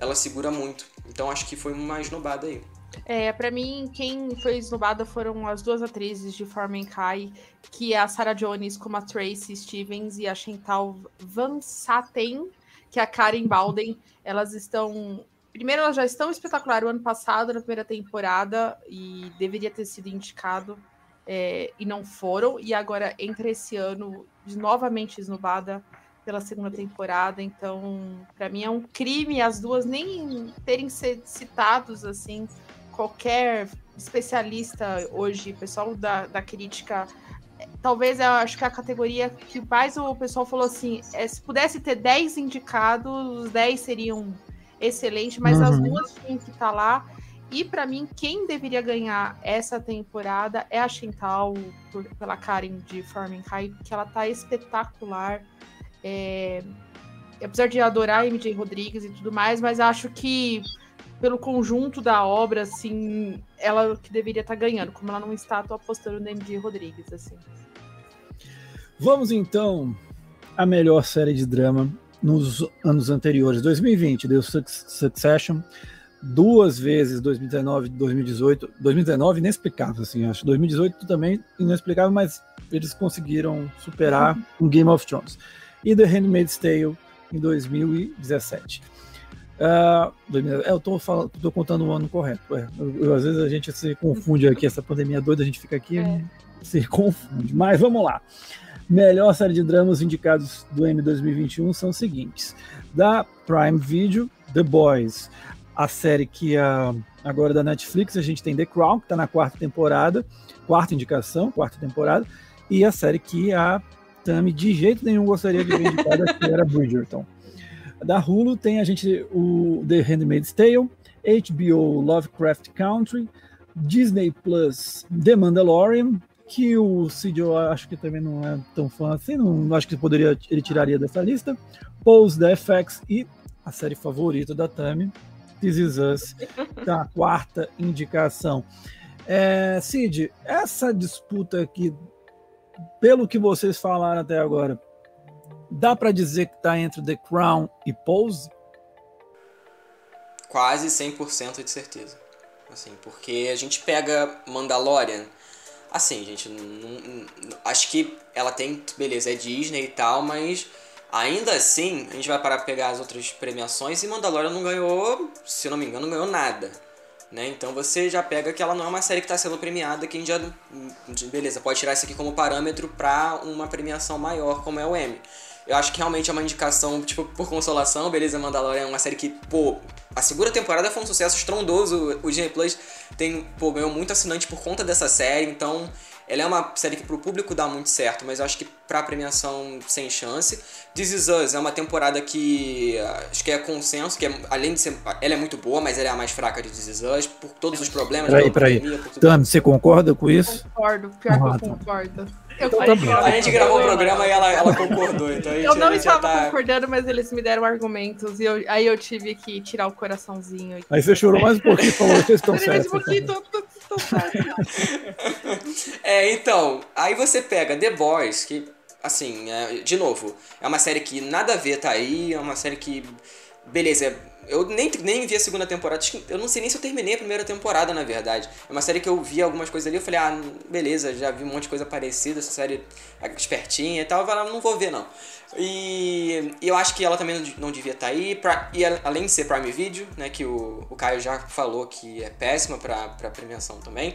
ela segura muito. Então acho que foi uma esnobada aí. É, para mim, quem foi esnobada foram as duas atrizes de Formen Kai, que é a Sarah Jones como a Tracy Stevens e a Chantal Van Saten, que é a Karen Balden. Elas estão Primeiro, elas já estão espetacular o ano passado, na primeira temporada, e deveria ter sido indicado, é, e não foram. E agora, entre esse ano, novamente esnobada pela segunda temporada, então para mim é um crime as duas nem terem sido citados assim. Qualquer especialista hoje, pessoal da, da crítica, talvez eu acho que a categoria que mais o pessoal falou assim, é, se pudesse ter 10 indicados, os 10 seriam excelentes, mas uhum. as duas tinham que estar tá lá. E para mim, quem deveria ganhar essa temporada é a Chantal, por, pela Karen de High, que ela tá espetacular. É, apesar de adorar MJ Rodrigues e tudo mais, mas acho que pelo conjunto da obra, assim, ela que deveria estar tá ganhando, como ela não está, tô apostando no MJ Rodrigues, assim. Vamos então à melhor série de drama nos anos anteriores. 2020 deu Succession, duas vezes 2019 e 2018. 2019 inexplicável, assim, acho. 2018 também inexplicável, mas eles conseguiram superar uhum. um Game of Thrones. E The Handmaid's Tale em 2017. Uh, eu tô, falando, tô contando o ano correto. Eu, eu, às vezes a gente se confunde aqui, essa pandemia doida, a gente fica aqui é. se confunde. Mas vamos lá. Melhor série de dramas indicados do M 2021 são os seguintes: da Prime Video, The Boys, a série que a, agora da Netflix, a gente tem The Crown, que está na quarta temporada, quarta indicação, quarta temporada, e a série que a Tami de jeito nenhum gostaria de ver indicada, que era Bridgerton. Da Hulu tem a gente o The Handmaid's Tale, HBO Lovecraft Country, Disney Plus The Mandalorian, que o Cid eu acho que também não é tão fã assim, não acho que poderia ele tiraria dessa lista. Pose the FX e a série favorita da Tami, This Is Us, tá a quarta indicação. É, Cid, essa disputa aqui, pelo que vocês falaram até agora, dá para dizer que tá entre The Crown e Pose? Quase 100% de certeza. Assim, porque a gente pega Mandalorian, assim, gente, não, não, acho que ela tem, beleza, é Disney e tal, mas Ainda assim, a gente vai parar pra pegar as outras premiações e Mandalorian não ganhou, se não me engano, não ganhou nada. Né? Então você já pega que ela não é uma série que está sendo premiada, que a gente já. Beleza, pode tirar isso aqui como parâmetro para uma premiação maior, como é o Emmy. Eu acho que realmente é uma indicação, tipo, por consolação, beleza, Mandalorian é uma série que, pô, a segunda temporada foi um sucesso estrondoso. O Disney Plus tem, pô, ganhou muito assinante por conta dessa série, então ela é uma série que pro público dá muito certo, mas eu acho que pra premiação sem chance. This Is Us é uma temporada que acho que é consenso, que é, além de ser. Ela é muito boa, mas ela é a mais fraca de This Is Us, por todos os problemas. Peraí, peraí. Tami, você concorda com isso? Concordo, pior ah, que eu tá. concordo. Eu, então, tá a gente gravou o programa e ela, ela concordou. Então eu não estava tá... concordando, mas eles me deram argumentos e eu, aí eu tive que tirar o coraçãozinho. Aí você chorou mais um pouquinho e falou: vocês estão certos. Um pouquinho, tô, tô, tô é, então, aí você pega The Boys, que, assim, é, de novo, é uma série que nada a ver tá aí, é uma série que, beleza, eu nem, nem vi a segunda temporada, eu não sei nem se eu terminei a primeira temporada, na verdade. É uma série que eu vi algumas coisas ali, eu falei, ah, beleza, já vi um monte de coisa parecida, essa série é espertinha e tal, eu falei, não vou ver não. E, e, eu acho que ela também não devia estar tá aí, pra, e além de ser Prime Video, né, que o, o Caio já falou que é péssima pra, pra premiação também,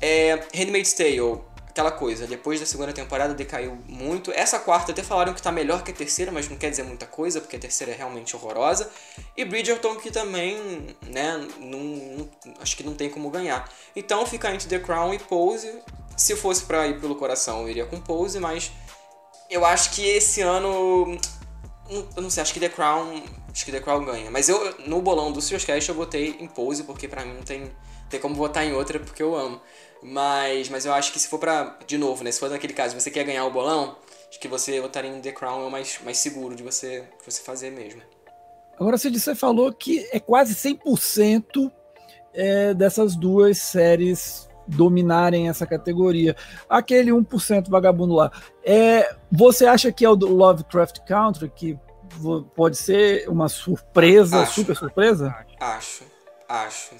é, Handmaid's Tale, aquela coisa, depois da segunda temporada decaiu muito. Essa quarta até falaram que tá melhor que a terceira, mas não quer dizer muita coisa, porque a terceira é realmente horrorosa. E Bridgerton que também, né, não, não, acho que não tem como ganhar. Então fica entre The Crown e Pose. Se fosse para ir pelo coração, eu iria com Pose, mas eu acho que esse ano eu não sei, acho que The Crown, acho que The Crown ganha. Mas eu no bolão do Cast eu botei em Pose porque para mim não tem tem como votar em outra porque eu amo. Mas, mas eu acho que se for pra. De novo, né? Se for naquele caso, você quer ganhar o bolão, acho que você votaria em The Crown é o mais, mais seguro de você, de você fazer mesmo. Agora, você falou que é quase 100% é, dessas duas séries dominarem essa categoria. Aquele 1% vagabundo lá. É, você acha que é o do Lovecraft Country, que pode ser uma surpresa, acho, super surpresa? Acho, acho,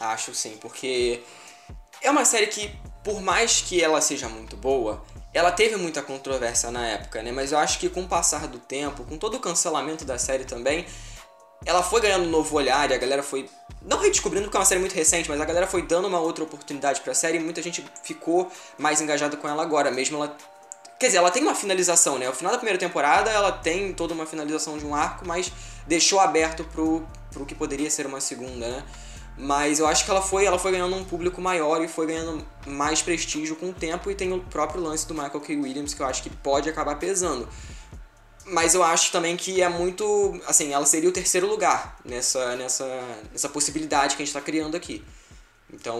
acho sim, porque é uma série que, por mais que ela seja muito boa, ela teve muita controvérsia na época, né? Mas eu acho que com o passar do tempo, com todo o cancelamento da série também, ela foi ganhando um novo olhar e a galera foi. Não redescobrindo porque é uma série muito recente, mas a galera foi dando uma outra oportunidade pra série e muita gente ficou mais engajada com ela agora, mesmo ela Quer dizer, ela tem uma finalização, né? O final da primeira temporada ela tem toda uma finalização de um arco, mas deixou aberto pro, pro que poderia ser uma segunda, né? Mas eu acho que ela foi, ela foi ganhando um público maior e foi ganhando mais prestígio com o tempo e tem o próprio lance do Michael K. Williams que eu acho que pode acabar pesando. Mas eu acho também que é muito. Assim, ela seria o terceiro lugar nessa, nessa, nessa possibilidade que a gente está criando aqui. Então,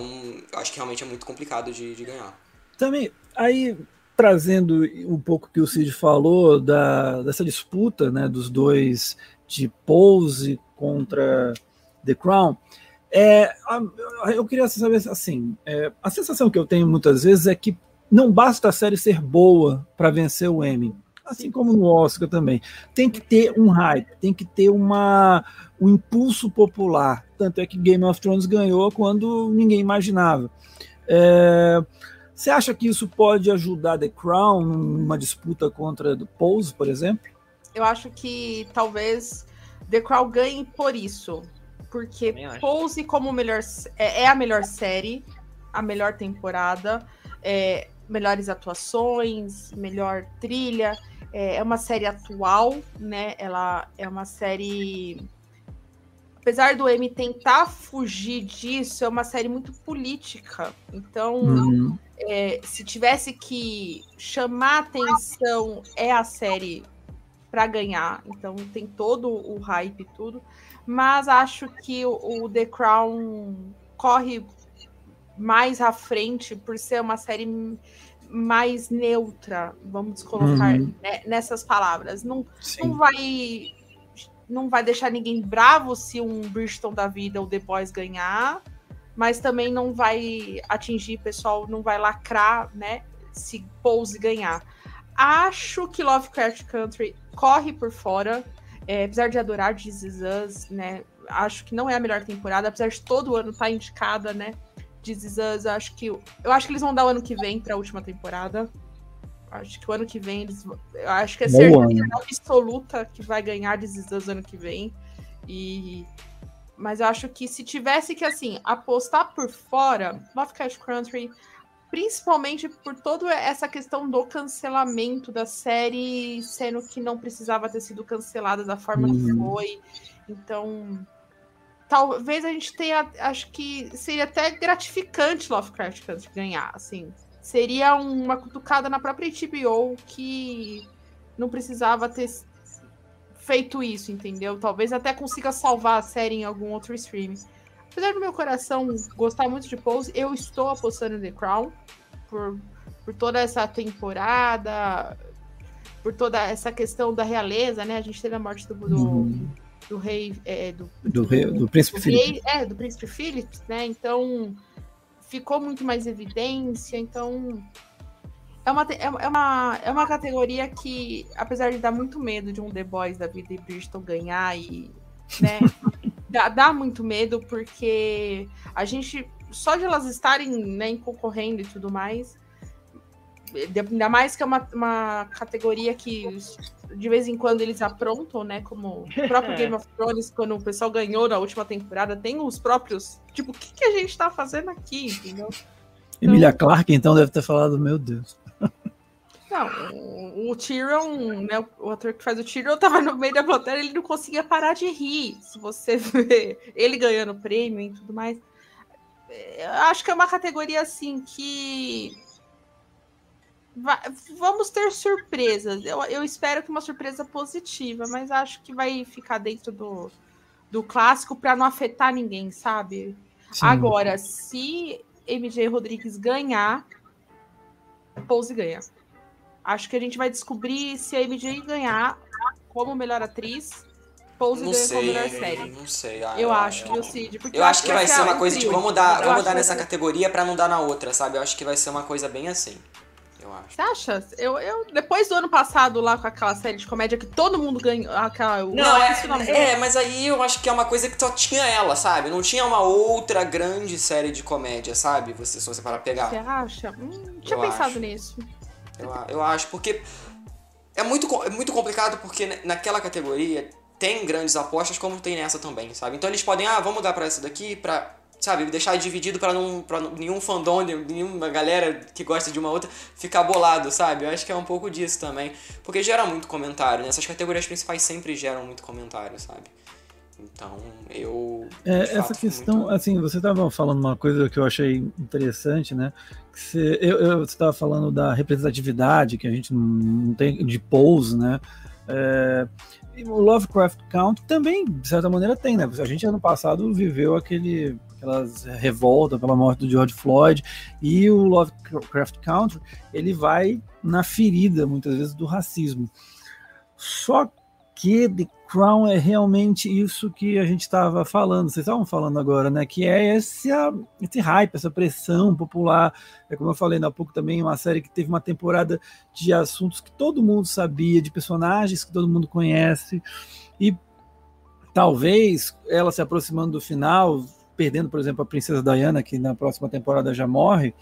eu acho que realmente é muito complicado de, de ganhar. Também, aí, trazendo um pouco que o Cid falou da, dessa disputa né, dos dois de Pose contra The Crown. É, eu queria saber assim, é, a sensação que eu tenho muitas vezes é que não basta a série ser boa para vencer o Emmy, assim como no Oscar também. Tem que ter um hype, tem que ter uma, um impulso popular. Tanto é que Game of Thrones ganhou quando ninguém imaginava. É, você acha que isso pode ajudar The Crown numa disputa contra The Pose, por exemplo? Eu acho que talvez The Crown ganhe por isso. Porque Pose como melhor é, é, a melhor série, a melhor temporada, é, melhores atuações, melhor trilha. É, é uma série atual, né? Ela é uma série apesar do M tentar fugir disso, é uma série muito política. Então, uhum. é, se tivesse que chamar atenção, é a série para ganhar. Então, tem todo o hype e tudo. Mas acho que o, o The Crown corre mais à frente por ser uma série mais neutra, vamos colocar uhum. né, nessas palavras. Não, não vai não vai deixar ninguém bravo se um Bridgeton da vida ou The Boys ganhar, mas também não vai atingir pessoal, não vai lacrar, né? Se Pose ganhar. Acho que Lovecraft Country corre por fora, é, apesar de adorar Is Us, né? Acho que não é a melhor temporada, apesar de todo ano estar tá indicada, né? Is Us, acho que eu acho que eles vão dar o ano que vem para a última temporada. Acho que o ano que vem eles. Eu acho que é certeza absoluta que vai ganhar desses dois ano que vem. E. Mas eu acho que se tivesse que, assim, apostar por fora, Lovecraft Country, principalmente por toda essa questão do cancelamento da série, sendo que não precisava ter sido cancelada da forma uhum. que foi. Então, talvez a gente tenha. Acho que seria até gratificante Lovecraft Country ganhar, assim seria uma cutucada na própria HBO que não precisava ter feito isso, entendeu? Talvez até consiga salvar a série em algum outro streaming. Apesar do meu coração gostar muito de Pose, eu estou apostando em The Crown por, por toda essa temporada, por toda essa questão da realeza, né? A gente teve a morte do, do, uhum. do rei, é, do, do, rei, do príncipe Philip. É, do príncipe Philip, né? Então ficou muito mais evidência, então é uma, é, é, uma, é uma categoria que, apesar de dar muito medo de um The Boys da vida e Bridgeton ganhar e, né, dá, dá, muito medo porque a gente, só de elas estarem, né, concorrendo e tudo mais, ainda mais que é uma, uma categoria que de vez em quando eles aprontam, né? Como o próprio. Game of Thrones, quando o pessoal ganhou na última temporada, tem os próprios. Tipo, o que, que a gente tá fazendo aqui, entendeu? Emilia então, Clarke, então, deve ter falado, meu Deus. Não, o, o Tyrion, né, o ator que faz o Tyrion, tava no meio da plateia, ele não conseguia parar de rir. Se você vê ele ganhando prêmio e tudo mais. Eu acho que é uma categoria assim que vamos ter surpresas. Eu, eu espero que uma surpresa positiva, mas acho que vai ficar dentro do, do clássico para não afetar ninguém, sabe? Sim. Agora, se MJ Rodrigues ganhar, Pose ganha. Acho que a gente vai descobrir se a MJ ganhar como melhor atriz. Pose não ganha como melhor série. Não sei. Ah, eu, eu acho, viu, Cid? eu, eu acho que vai ser uma coisa tipo, vamos dar, vamos dar nessa categoria para não dar na outra, sabe? Eu acho que vai ser uma coisa bem assim acho. Você acha? Eu, eu, depois do ano passado, lá com aquela série de comédia que todo mundo ganhou. Aquela, não, é, é, mas aí eu acho que é uma coisa que só tinha ela, sabe? Não tinha uma outra grande série de comédia, sabe? Você, se você parar pegar. Você acha? Hum, tinha eu pensado acho. nisso. Eu, eu acho, porque é muito, é muito complicado porque naquela categoria tem grandes apostas como tem nessa também, sabe? Então eles podem, ah, vamos dar pra essa daqui pra sabe, deixar dividido para não pra nenhum fandom, nenhuma galera que gosta de uma outra ficar bolado, sabe? Eu acho que é um pouco disso também, porque gera muito comentário, né? Essas categorias principais sempre geram muito comentário, sabe? Então, eu. É, essa questão, muito... assim, você estava falando uma coisa que eu achei interessante, né? Que você, eu, eu, você estava falando da representatividade, que a gente não tem, de pose, né? É, o Lovecraft Country também, de certa maneira, tem, né? A gente ano passado viveu aquele aquelas revoltas pela morte do George Floyd e o Lovecraft Country ele vai na ferida muitas vezes do racismo. Só que The Crown é realmente isso que a gente estava falando, vocês estavam falando agora, né? Que é esse, esse hype, essa pressão popular. É como eu falei há pouco também, uma série que teve uma temporada de assuntos que todo mundo sabia, de personagens que todo mundo conhece. E talvez ela se aproximando do final, perdendo, por exemplo, a Princesa Diana, que na próxima temporada já morre,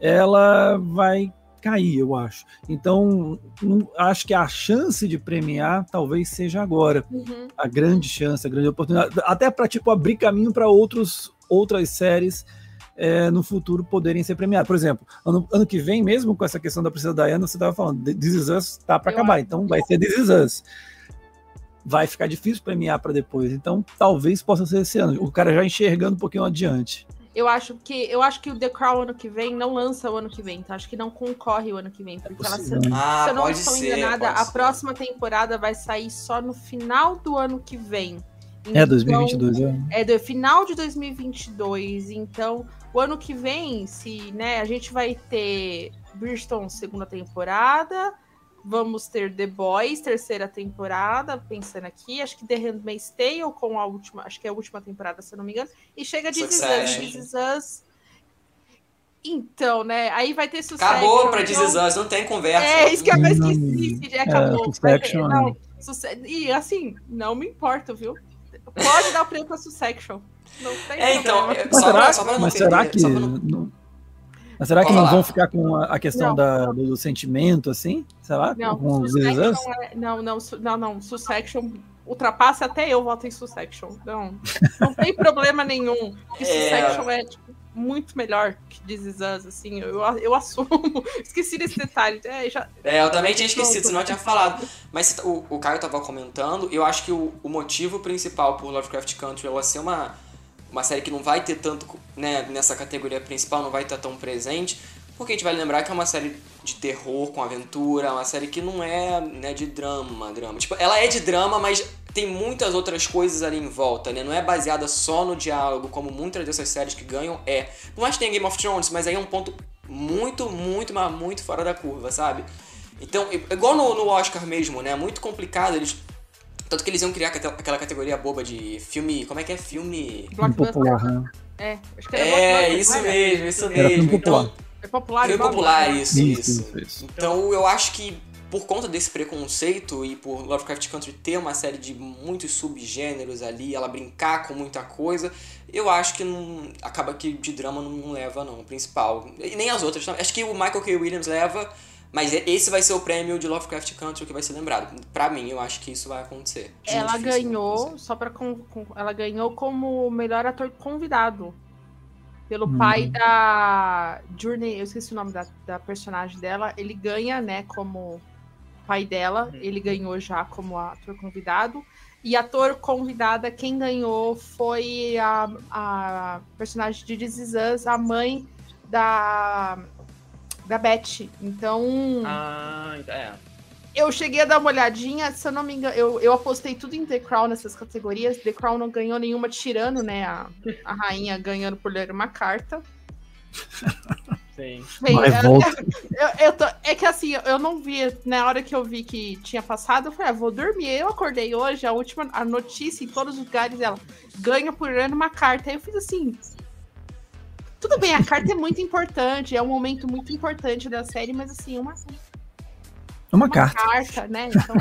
ela vai cair, eu acho. Então, não, acho que a chance de premiar talvez seja agora. Uhum. A grande chance, a grande oportunidade. Até para tipo, abrir caminho para outros outras séries é, no futuro poderem ser premiadas. Por exemplo, ano, ano que vem, mesmo com essa questão da Princesa Diana, você estava falando, This Is Us tá para acabar, então vai ser This Is Us. Vai ficar difícil premiar para depois, então talvez possa ser esse ano. O cara já enxergando um pouquinho adiante. Eu acho que eu acho que o The Crown ano que vem não lança o ano que vem, tá? Acho que não concorre o ano que vem, porque é ela, se, ah, se eu não estou ser, enganada, a ser. próxima temporada vai sair só no final do ano que vem. Então, é 2022, é. É do final de 2022, então o ano que vem, se, né, a gente vai ter Bridgestone segunda temporada, Vamos ter The Boys, terceira temporada, pensando aqui. Acho que The Handmaid's Tale com a última, acho que é a última temporada, se eu não me engano. E chega de This Is Us. Então, né? Aí vai ter sucesso. Acabou pra This Is Us, não tem conversa. É, isso que eu esqueci. Acabou. É, não, e assim, não me importa, viu? Pode dar o prêmio pra Succession. Não tem é, então, mas será, só pra mas será que. Não... Mas será que não vão ficar com a questão da, do sentimento, assim? Sei lá? Não, com os é, não, não, não, não. Sussection ultrapassa até eu voto em Sussection. Não, não tem problema nenhum. Que é... Sussection é tipo, muito melhor que This Is Us, assim, eu, eu assumo. Esqueci desse detalhe. É, já... é eu também tinha esquecido, senão eu tinha falado. Mas o, o Caio tava comentando, eu acho que o, o motivo principal por Lovecraft Country ela ser uma uma série que não vai ter tanto, né, nessa categoria principal, não vai estar tão presente, porque a gente vai lembrar que é uma série de terror com aventura, uma série que não é, né, de drama, drama. Tipo, ela é de drama, mas tem muitas outras coisas ali em volta, né? Não é baseada só no diálogo, como muitas dessas séries que ganham é. Não acho que tem Game of Thrones, mas aí é um ponto muito, muito, mas muito fora da curva, sabe? Então, igual no, no Oscar mesmo, né? Muito complicado eles tanto que eles iam criar aquela categoria boba de filme. Como é que é? Filme. Popular, né? É, acho que era É, isso né? mesmo, isso mesmo. Então, é popular, filme popular, isso, isso, isso, isso. Então eu acho que por conta desse preconceito e por Lovecraft Country ter uma série de muitos subgêneros ali, ela brincar com muita coisa, eu acho que não acaba que de drama não leva não, o principal. E nem as outras, acho que o Michael K. Williams leva mas esse vai ser o prêmio de Lovecraft Country que vai ser lembrado. Para mim, eu acho que isso vai acontecer. Ela ganhou, só para ela ganhou como melhor ator convidado pelo uhum. pai da Journey, eu esqueci o nome da, da personagem dela. Ele ganha, né, como pai dela. Uhum. Ele ganhou já como ator convidado. E ator convidada, quem ganhou foi a, a personagem de This Is Us, a mãe da da Beth. Então. Ah, é. Eu cheguei a dar uma olhadinha, se eu não me engano, eu, eu apostei tudo em The Crown nessas categorias. The Crown não ganhou nenhuma, tirando, né? A, a rainha ganhando por ler uma carta. Sim. Bem, eu, eu, eu tô, é que assim, eu não vi, na hora que eu vi que tinha passado, eu falei, ah, vou dormir. Eu acordei hoje, a última a notícia em todos os lugares, ela ganha por ler uma carta. Aí eu fiz assim, tudo bem, a carta é muito importante, é um momento muito importante da série, mas assim, uma. Uma, uma carta. carta, né? Então,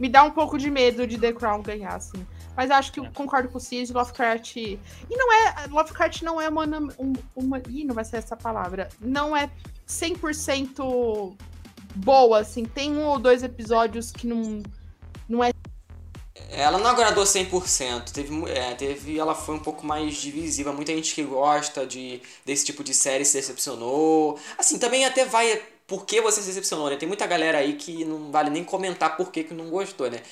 me dá um pouco de medo de The Crown ganhar, assim. Mas acho que eu concordo com o Cis, Lovecraft. E não é. Lovecraft não é uma. uma, uma ih, não vai ser essa palavra. Não é 100% boa, assim. Tem um ou dois episódios que não, não é Ela não agradou 100%, teve, é, teve, ela foi um pouco mais divisiva. Muita gente que gosta de, desse tipo de série se decepcionou. Assim, também até vai por que você se decepcionou, né? Tem muita galera aí que não vale nem comentar por que, que não gostou, né?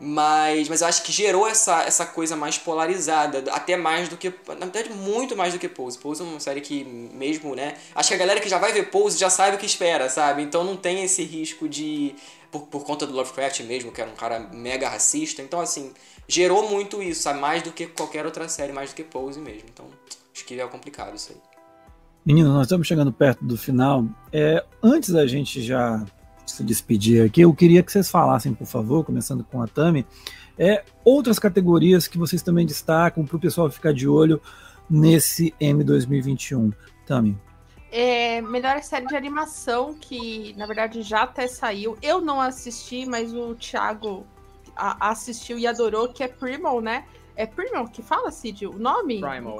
Mas, mas eu acho que gerou essa, essa coisa mais polarizada, até mais do que. Na verdade, muito mais do que Pose. Pose é uma série que, mesmo, né? Acho que a galera que já vai ver Pose já sabe o que espera, sabe? Então não tem esse risco de. Por, por conta do Lovecraft mesmo, que era um cara mega racista. Então, assim, gerou muito isso, sabe? Mais do que qualquer outra série, mais do que Pose mesmo. Então, acho que é complicado isso aí. Menino, nós estamos chegando perto do final. É, antes da gente já se despedir aqui, eu queria que vocês falassem, por favor, começando com a Tami, é, outras categorias que vocês também destacam para o pessoal ficar de olho nesse M 2021. Tami. É, melhor série de animação, que na verdade já até saiu. Eu não assisti, mas o Thiago a, assistiu e adorou, que é Primal, né? É Primal que fala, Cid? O nome? Primal.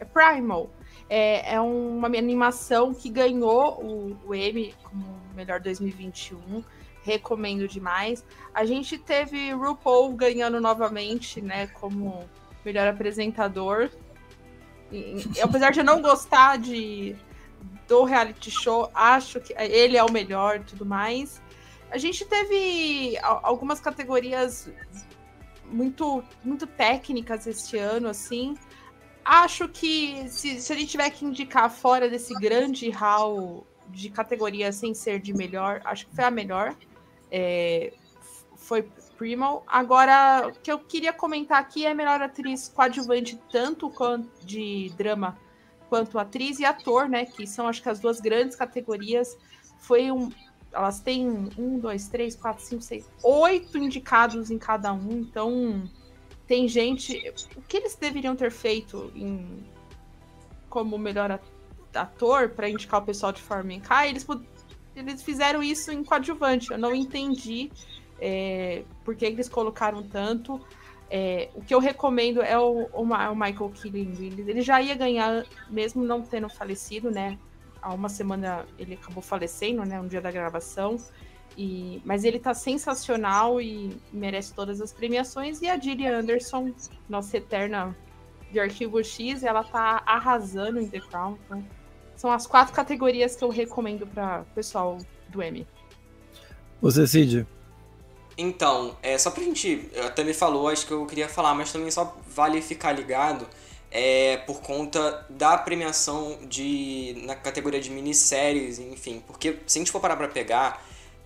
É Primal. É, é uma animação que ganhou o, o Emmy como melhor 2021. Recomendo demais. A gente teve RuPaul ganhando novamente, né, como melhor apresentador. E, apesar de eu não gostar de do reality show, acho que ele é o melhor tudo mais. A gente teve algumas categorias muito, muito técnicas este ano, assim. Acho que se, se a gente tiver que indicar fora desse grande hall de categoria sem ser de melhor, acho que foi a melhor. É, foi Primal. Agora, o que eu queria comentar aqui é a melhor atriz coadjuvante, tanto de drama quanto atriz e ator, né? Que são acho que as duas grandes categorias. Foi um. Elas têm um, dois, três, quatro, cinco, seis, oito indicados em cada um. Então, tem gente. O que eles deveriam ter feito em, como melhor ator para indicar o pessoal de Formica, eles, eles fizeram isso em coadjuvante. Eu não entendi é, por que eles colocaram tanto. É, o que eu recomendo é o, o, o Michael Keegan Willis. Ele já ia ganhar, mesmo não tendo falecido, né? Há uma semana ele acabou falecendo, né? Um dia da gravação. E, mas ele tá sensacional e merece todas as premiações. E a Gillian Anderson, nossa eterna de Arquivo X, ela tá arrasando em The Crown. Então, são as quatro categorias que eu recomendo para o pessoal do M. Você, Cid? Então, é, só pra gente. Até me falou, acho que eu queria falar, mas também só vale ficar ligado é, por conta da premiação de na categoria de minisséries, enfim. Porque se a gente for parar pra pegar,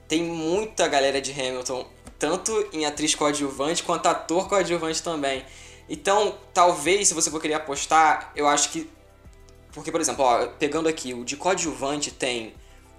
tem muita galera de Hamilton, tanto em atriz coadjuvante quanto ator coadjuvante também. Então, talvez, se você for querer apostar, eu acho que. Porque, por exemplo, ó, pegando aqui, o de coadjuvante tem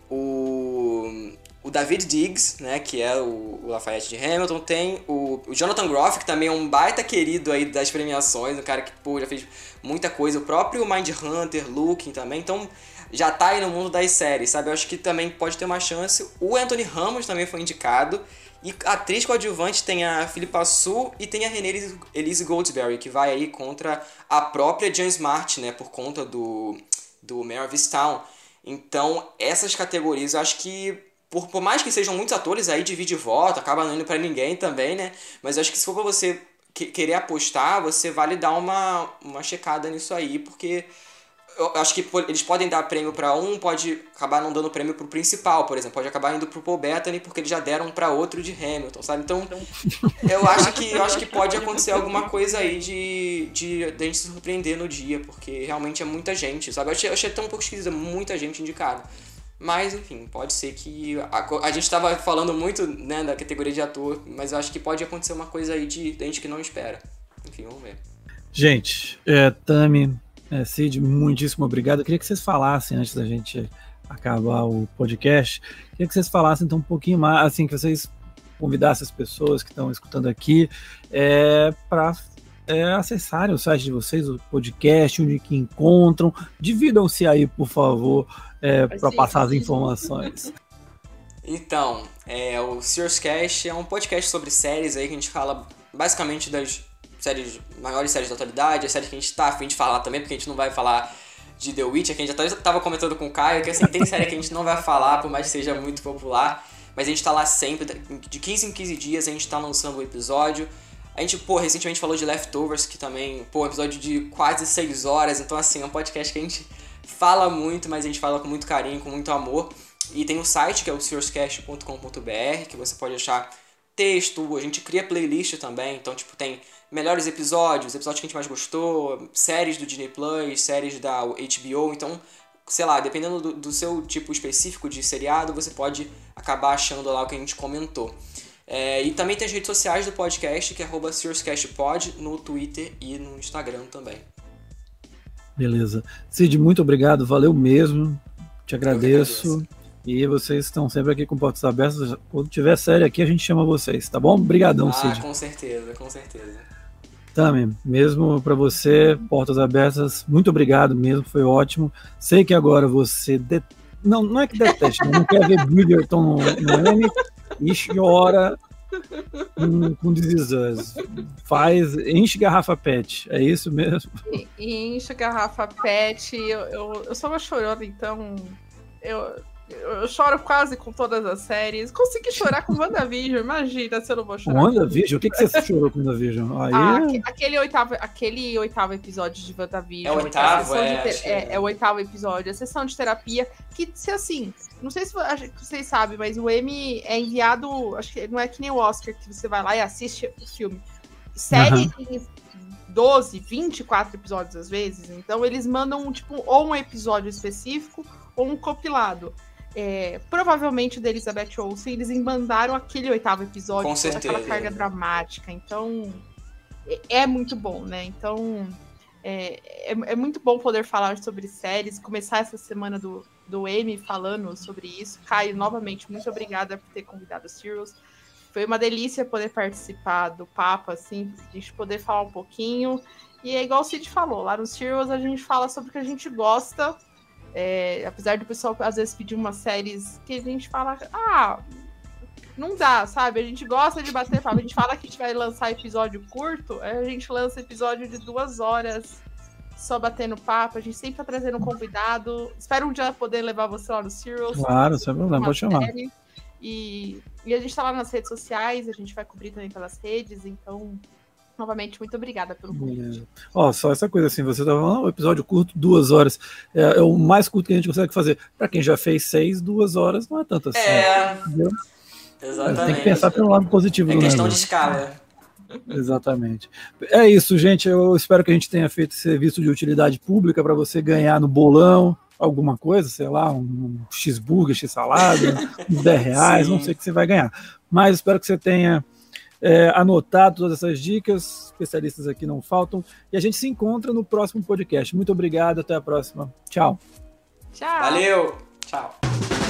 o o David Diggs, né, que é o, o Lafayette de Hamilton, tem o, o, Jonathan Groff, que também é um baita querido aí das premiações, um cara que pô, já fez muita coisa, o próprio Mind Hunter, Looking também, então já tá aí no mundo das séries, sabe? Eu acho que também pode ter uma chance. O Anthony Ramos também foi indicado. E atriz coadjuvante tem a Philippa Sue e tem a Renée Elise Goldsberry, que vai aí contra a própria Jan Smart, né, por conta do, do Mare of Town. Então, essas categorias eu acho que por, por mais que sejam muitos atores, aí divide voto, acaba não indo pra ninguém também, né? Mas acho que se for pra você que, querer apostar, você vale dar uma, uma checada nisso aí, porque eu acho que eles podem dar prêmio para um, pode acabar não dando prêmio pro principal, por exemplo, pode acabar indo pro Paul Bettany porque eles já deram para outro de Hamilton, sabe? Então, então eu acho que eu acho que pode acontecer alguma coisa aí de, de, de a gente se surpreender no dia, porque realmente é muita gente, sabe? Eu achei, eu achei até um pouco esquisito, muita gente indicada. Mas, enfim, pode ser que. A, a gente estava falando muito né, da categoria de ator, mas eu acho que pode acontecer uma coisa aí de, de gente que não espera. Enfim, vamos ver. Gente, é, Tami, é, Cid, muitíssimo obrigado. Eu queria que vocês falassem, antes da gente acabar o podcast, queria que vocês falassem então um pouquinho mais, assim, que vocês convidassem as pessoas que estão escutando aqui é, para é, acessarem o site de vocês, o podcast, onde que encontram. Dividam-se aí, por favor, é, para passar as informações. Então, é, o Sears Cash é um podcast sobre séries aí que a gente fala basicamente das séries, maiores séries da atualidade, as séries que a gente tá afim de falar também, porque a gente não vai falar de The Witcher, que a gente já tava comentando com o Caio, que assim, tem série que a gente não vai falar, por mais que seja muito popular, mas a gente tá lá sempre, de 15 em 15 dias a gente tá lançando um episódio. A gente, pô, recentemente falou de Leftovers, que também, pô, episódio de quase 6 horas. Então, assim, é um podcast que a gente fala muito, mas a gente fala com muito carinho, com muito amor. E tem um site que é o serious.com.br, que você pode achar texto, a gente cria playlist também, então tipo tem melhores episódios, episódios que a gente mais gostou, séries do Disney Plus, séries da HBO, então sei lá, dependendo do, do, seu tipo específico de seriado, você pode acabar achando lá o que a gente comentou. É, e também tem as redes sociais do podcast, que é SeriousCastPod, no Twitter e no Instagram também. Beleza. Cid, muito obrigado, valeu mesmo. Te agradeço. E vocês estão sempre aqui com portas abertas. Quando tiver série aqui, a gente chama vocês, tá bom? Obrigadão, ah, Cid. Com certeza, com certeza. Também, mesmo para você, portas abertas, muito obrigado mesmo, foi ótimo. Sei que agora você. Não, não é que deteste, não quer ver Bridgerton no, M e chora com, com Faz, enche garrafa pet, é isso mesmo? Enche garrafa pet, eu, eu, eu sou uma chorona, então eu, eu choro quase com todas as séries. Consegui chorar com WandaVision, imagina se eu não vou chorar. WandaVision? O que, que você chorou com WandaVision? Aí... Ah, aquele, oitavo, aquele oitavo episódio de WandaVision. É o oitavo, é, ter... é, é, o oitavo episódio. A sessão de terapia, que se assim, não sei se vocês sabem, mas o M é enviado, acho que não é que nem o Oscar, que você vai lá e assiste o filme. Série uhum. tem 12, 24 episódios às vezes, então eles mandam, tipo, ou um episódio específico ou um compilado é, provavelmente da Elizabeth Olsen, eles embandaram aquele oitavo episódio com, com aquela carga dramática. Então, é, é muito bom, né? Então, é, é, é, muito bom poder falar sobre séries, começar essa semana do, do M falando sobre isso. Caio, novamente, muito obrigada por ter convidado o Sirius. Foi uma delícia poder participar do papo, assim, a gente poder falar um pouquinho. E é igual o Cid falou, lá no Sirius a gente fala sobre o que a gente gosta é, apesar do pessoal às vezes pedir umas séries que a gente fala, ah, não dá, sabe? A gente gosta de bater papo. A gente fala que a gente vai lançar episódio curto, a gente lança episódio de duas horas só batendo papo. A gente sempre tá trazendo um convidado. Espero um dia poder levar você lá no Serials. Claro, sem problema, pode chamar. E, e a gente tá lá nas redes sociais, a gente vai cobrir também pelas redes, então Novamente, muito obrigada pelo convite. Ó, só essa coisa assim, você tava falando, um episódio curto, duas horas. É, é, o mais curto que a gente consegue fazer. Para quem já fez seis, duas horas não é tanto assim. É. Entendeu? Exatamente. Tem que pensar pelo lado positivo. É questão de escala. Exatamente. É isso, gente. Eu espero que a gente tenha feito serviço de utilidade pública para você ganhar no bolão alguma coisa, sei lá, um X-Burger, X-Salada, uns 10 reais, Sim. não sei o que você vai ganhar. Mas espero que você tenha é, anotar todas essas dicas. Especialistas aqui não faltam. E a gente se encontra no próximo podcast. Muito obrigado, até a próxima. Tchau. Tchau. Valeu. Tchau.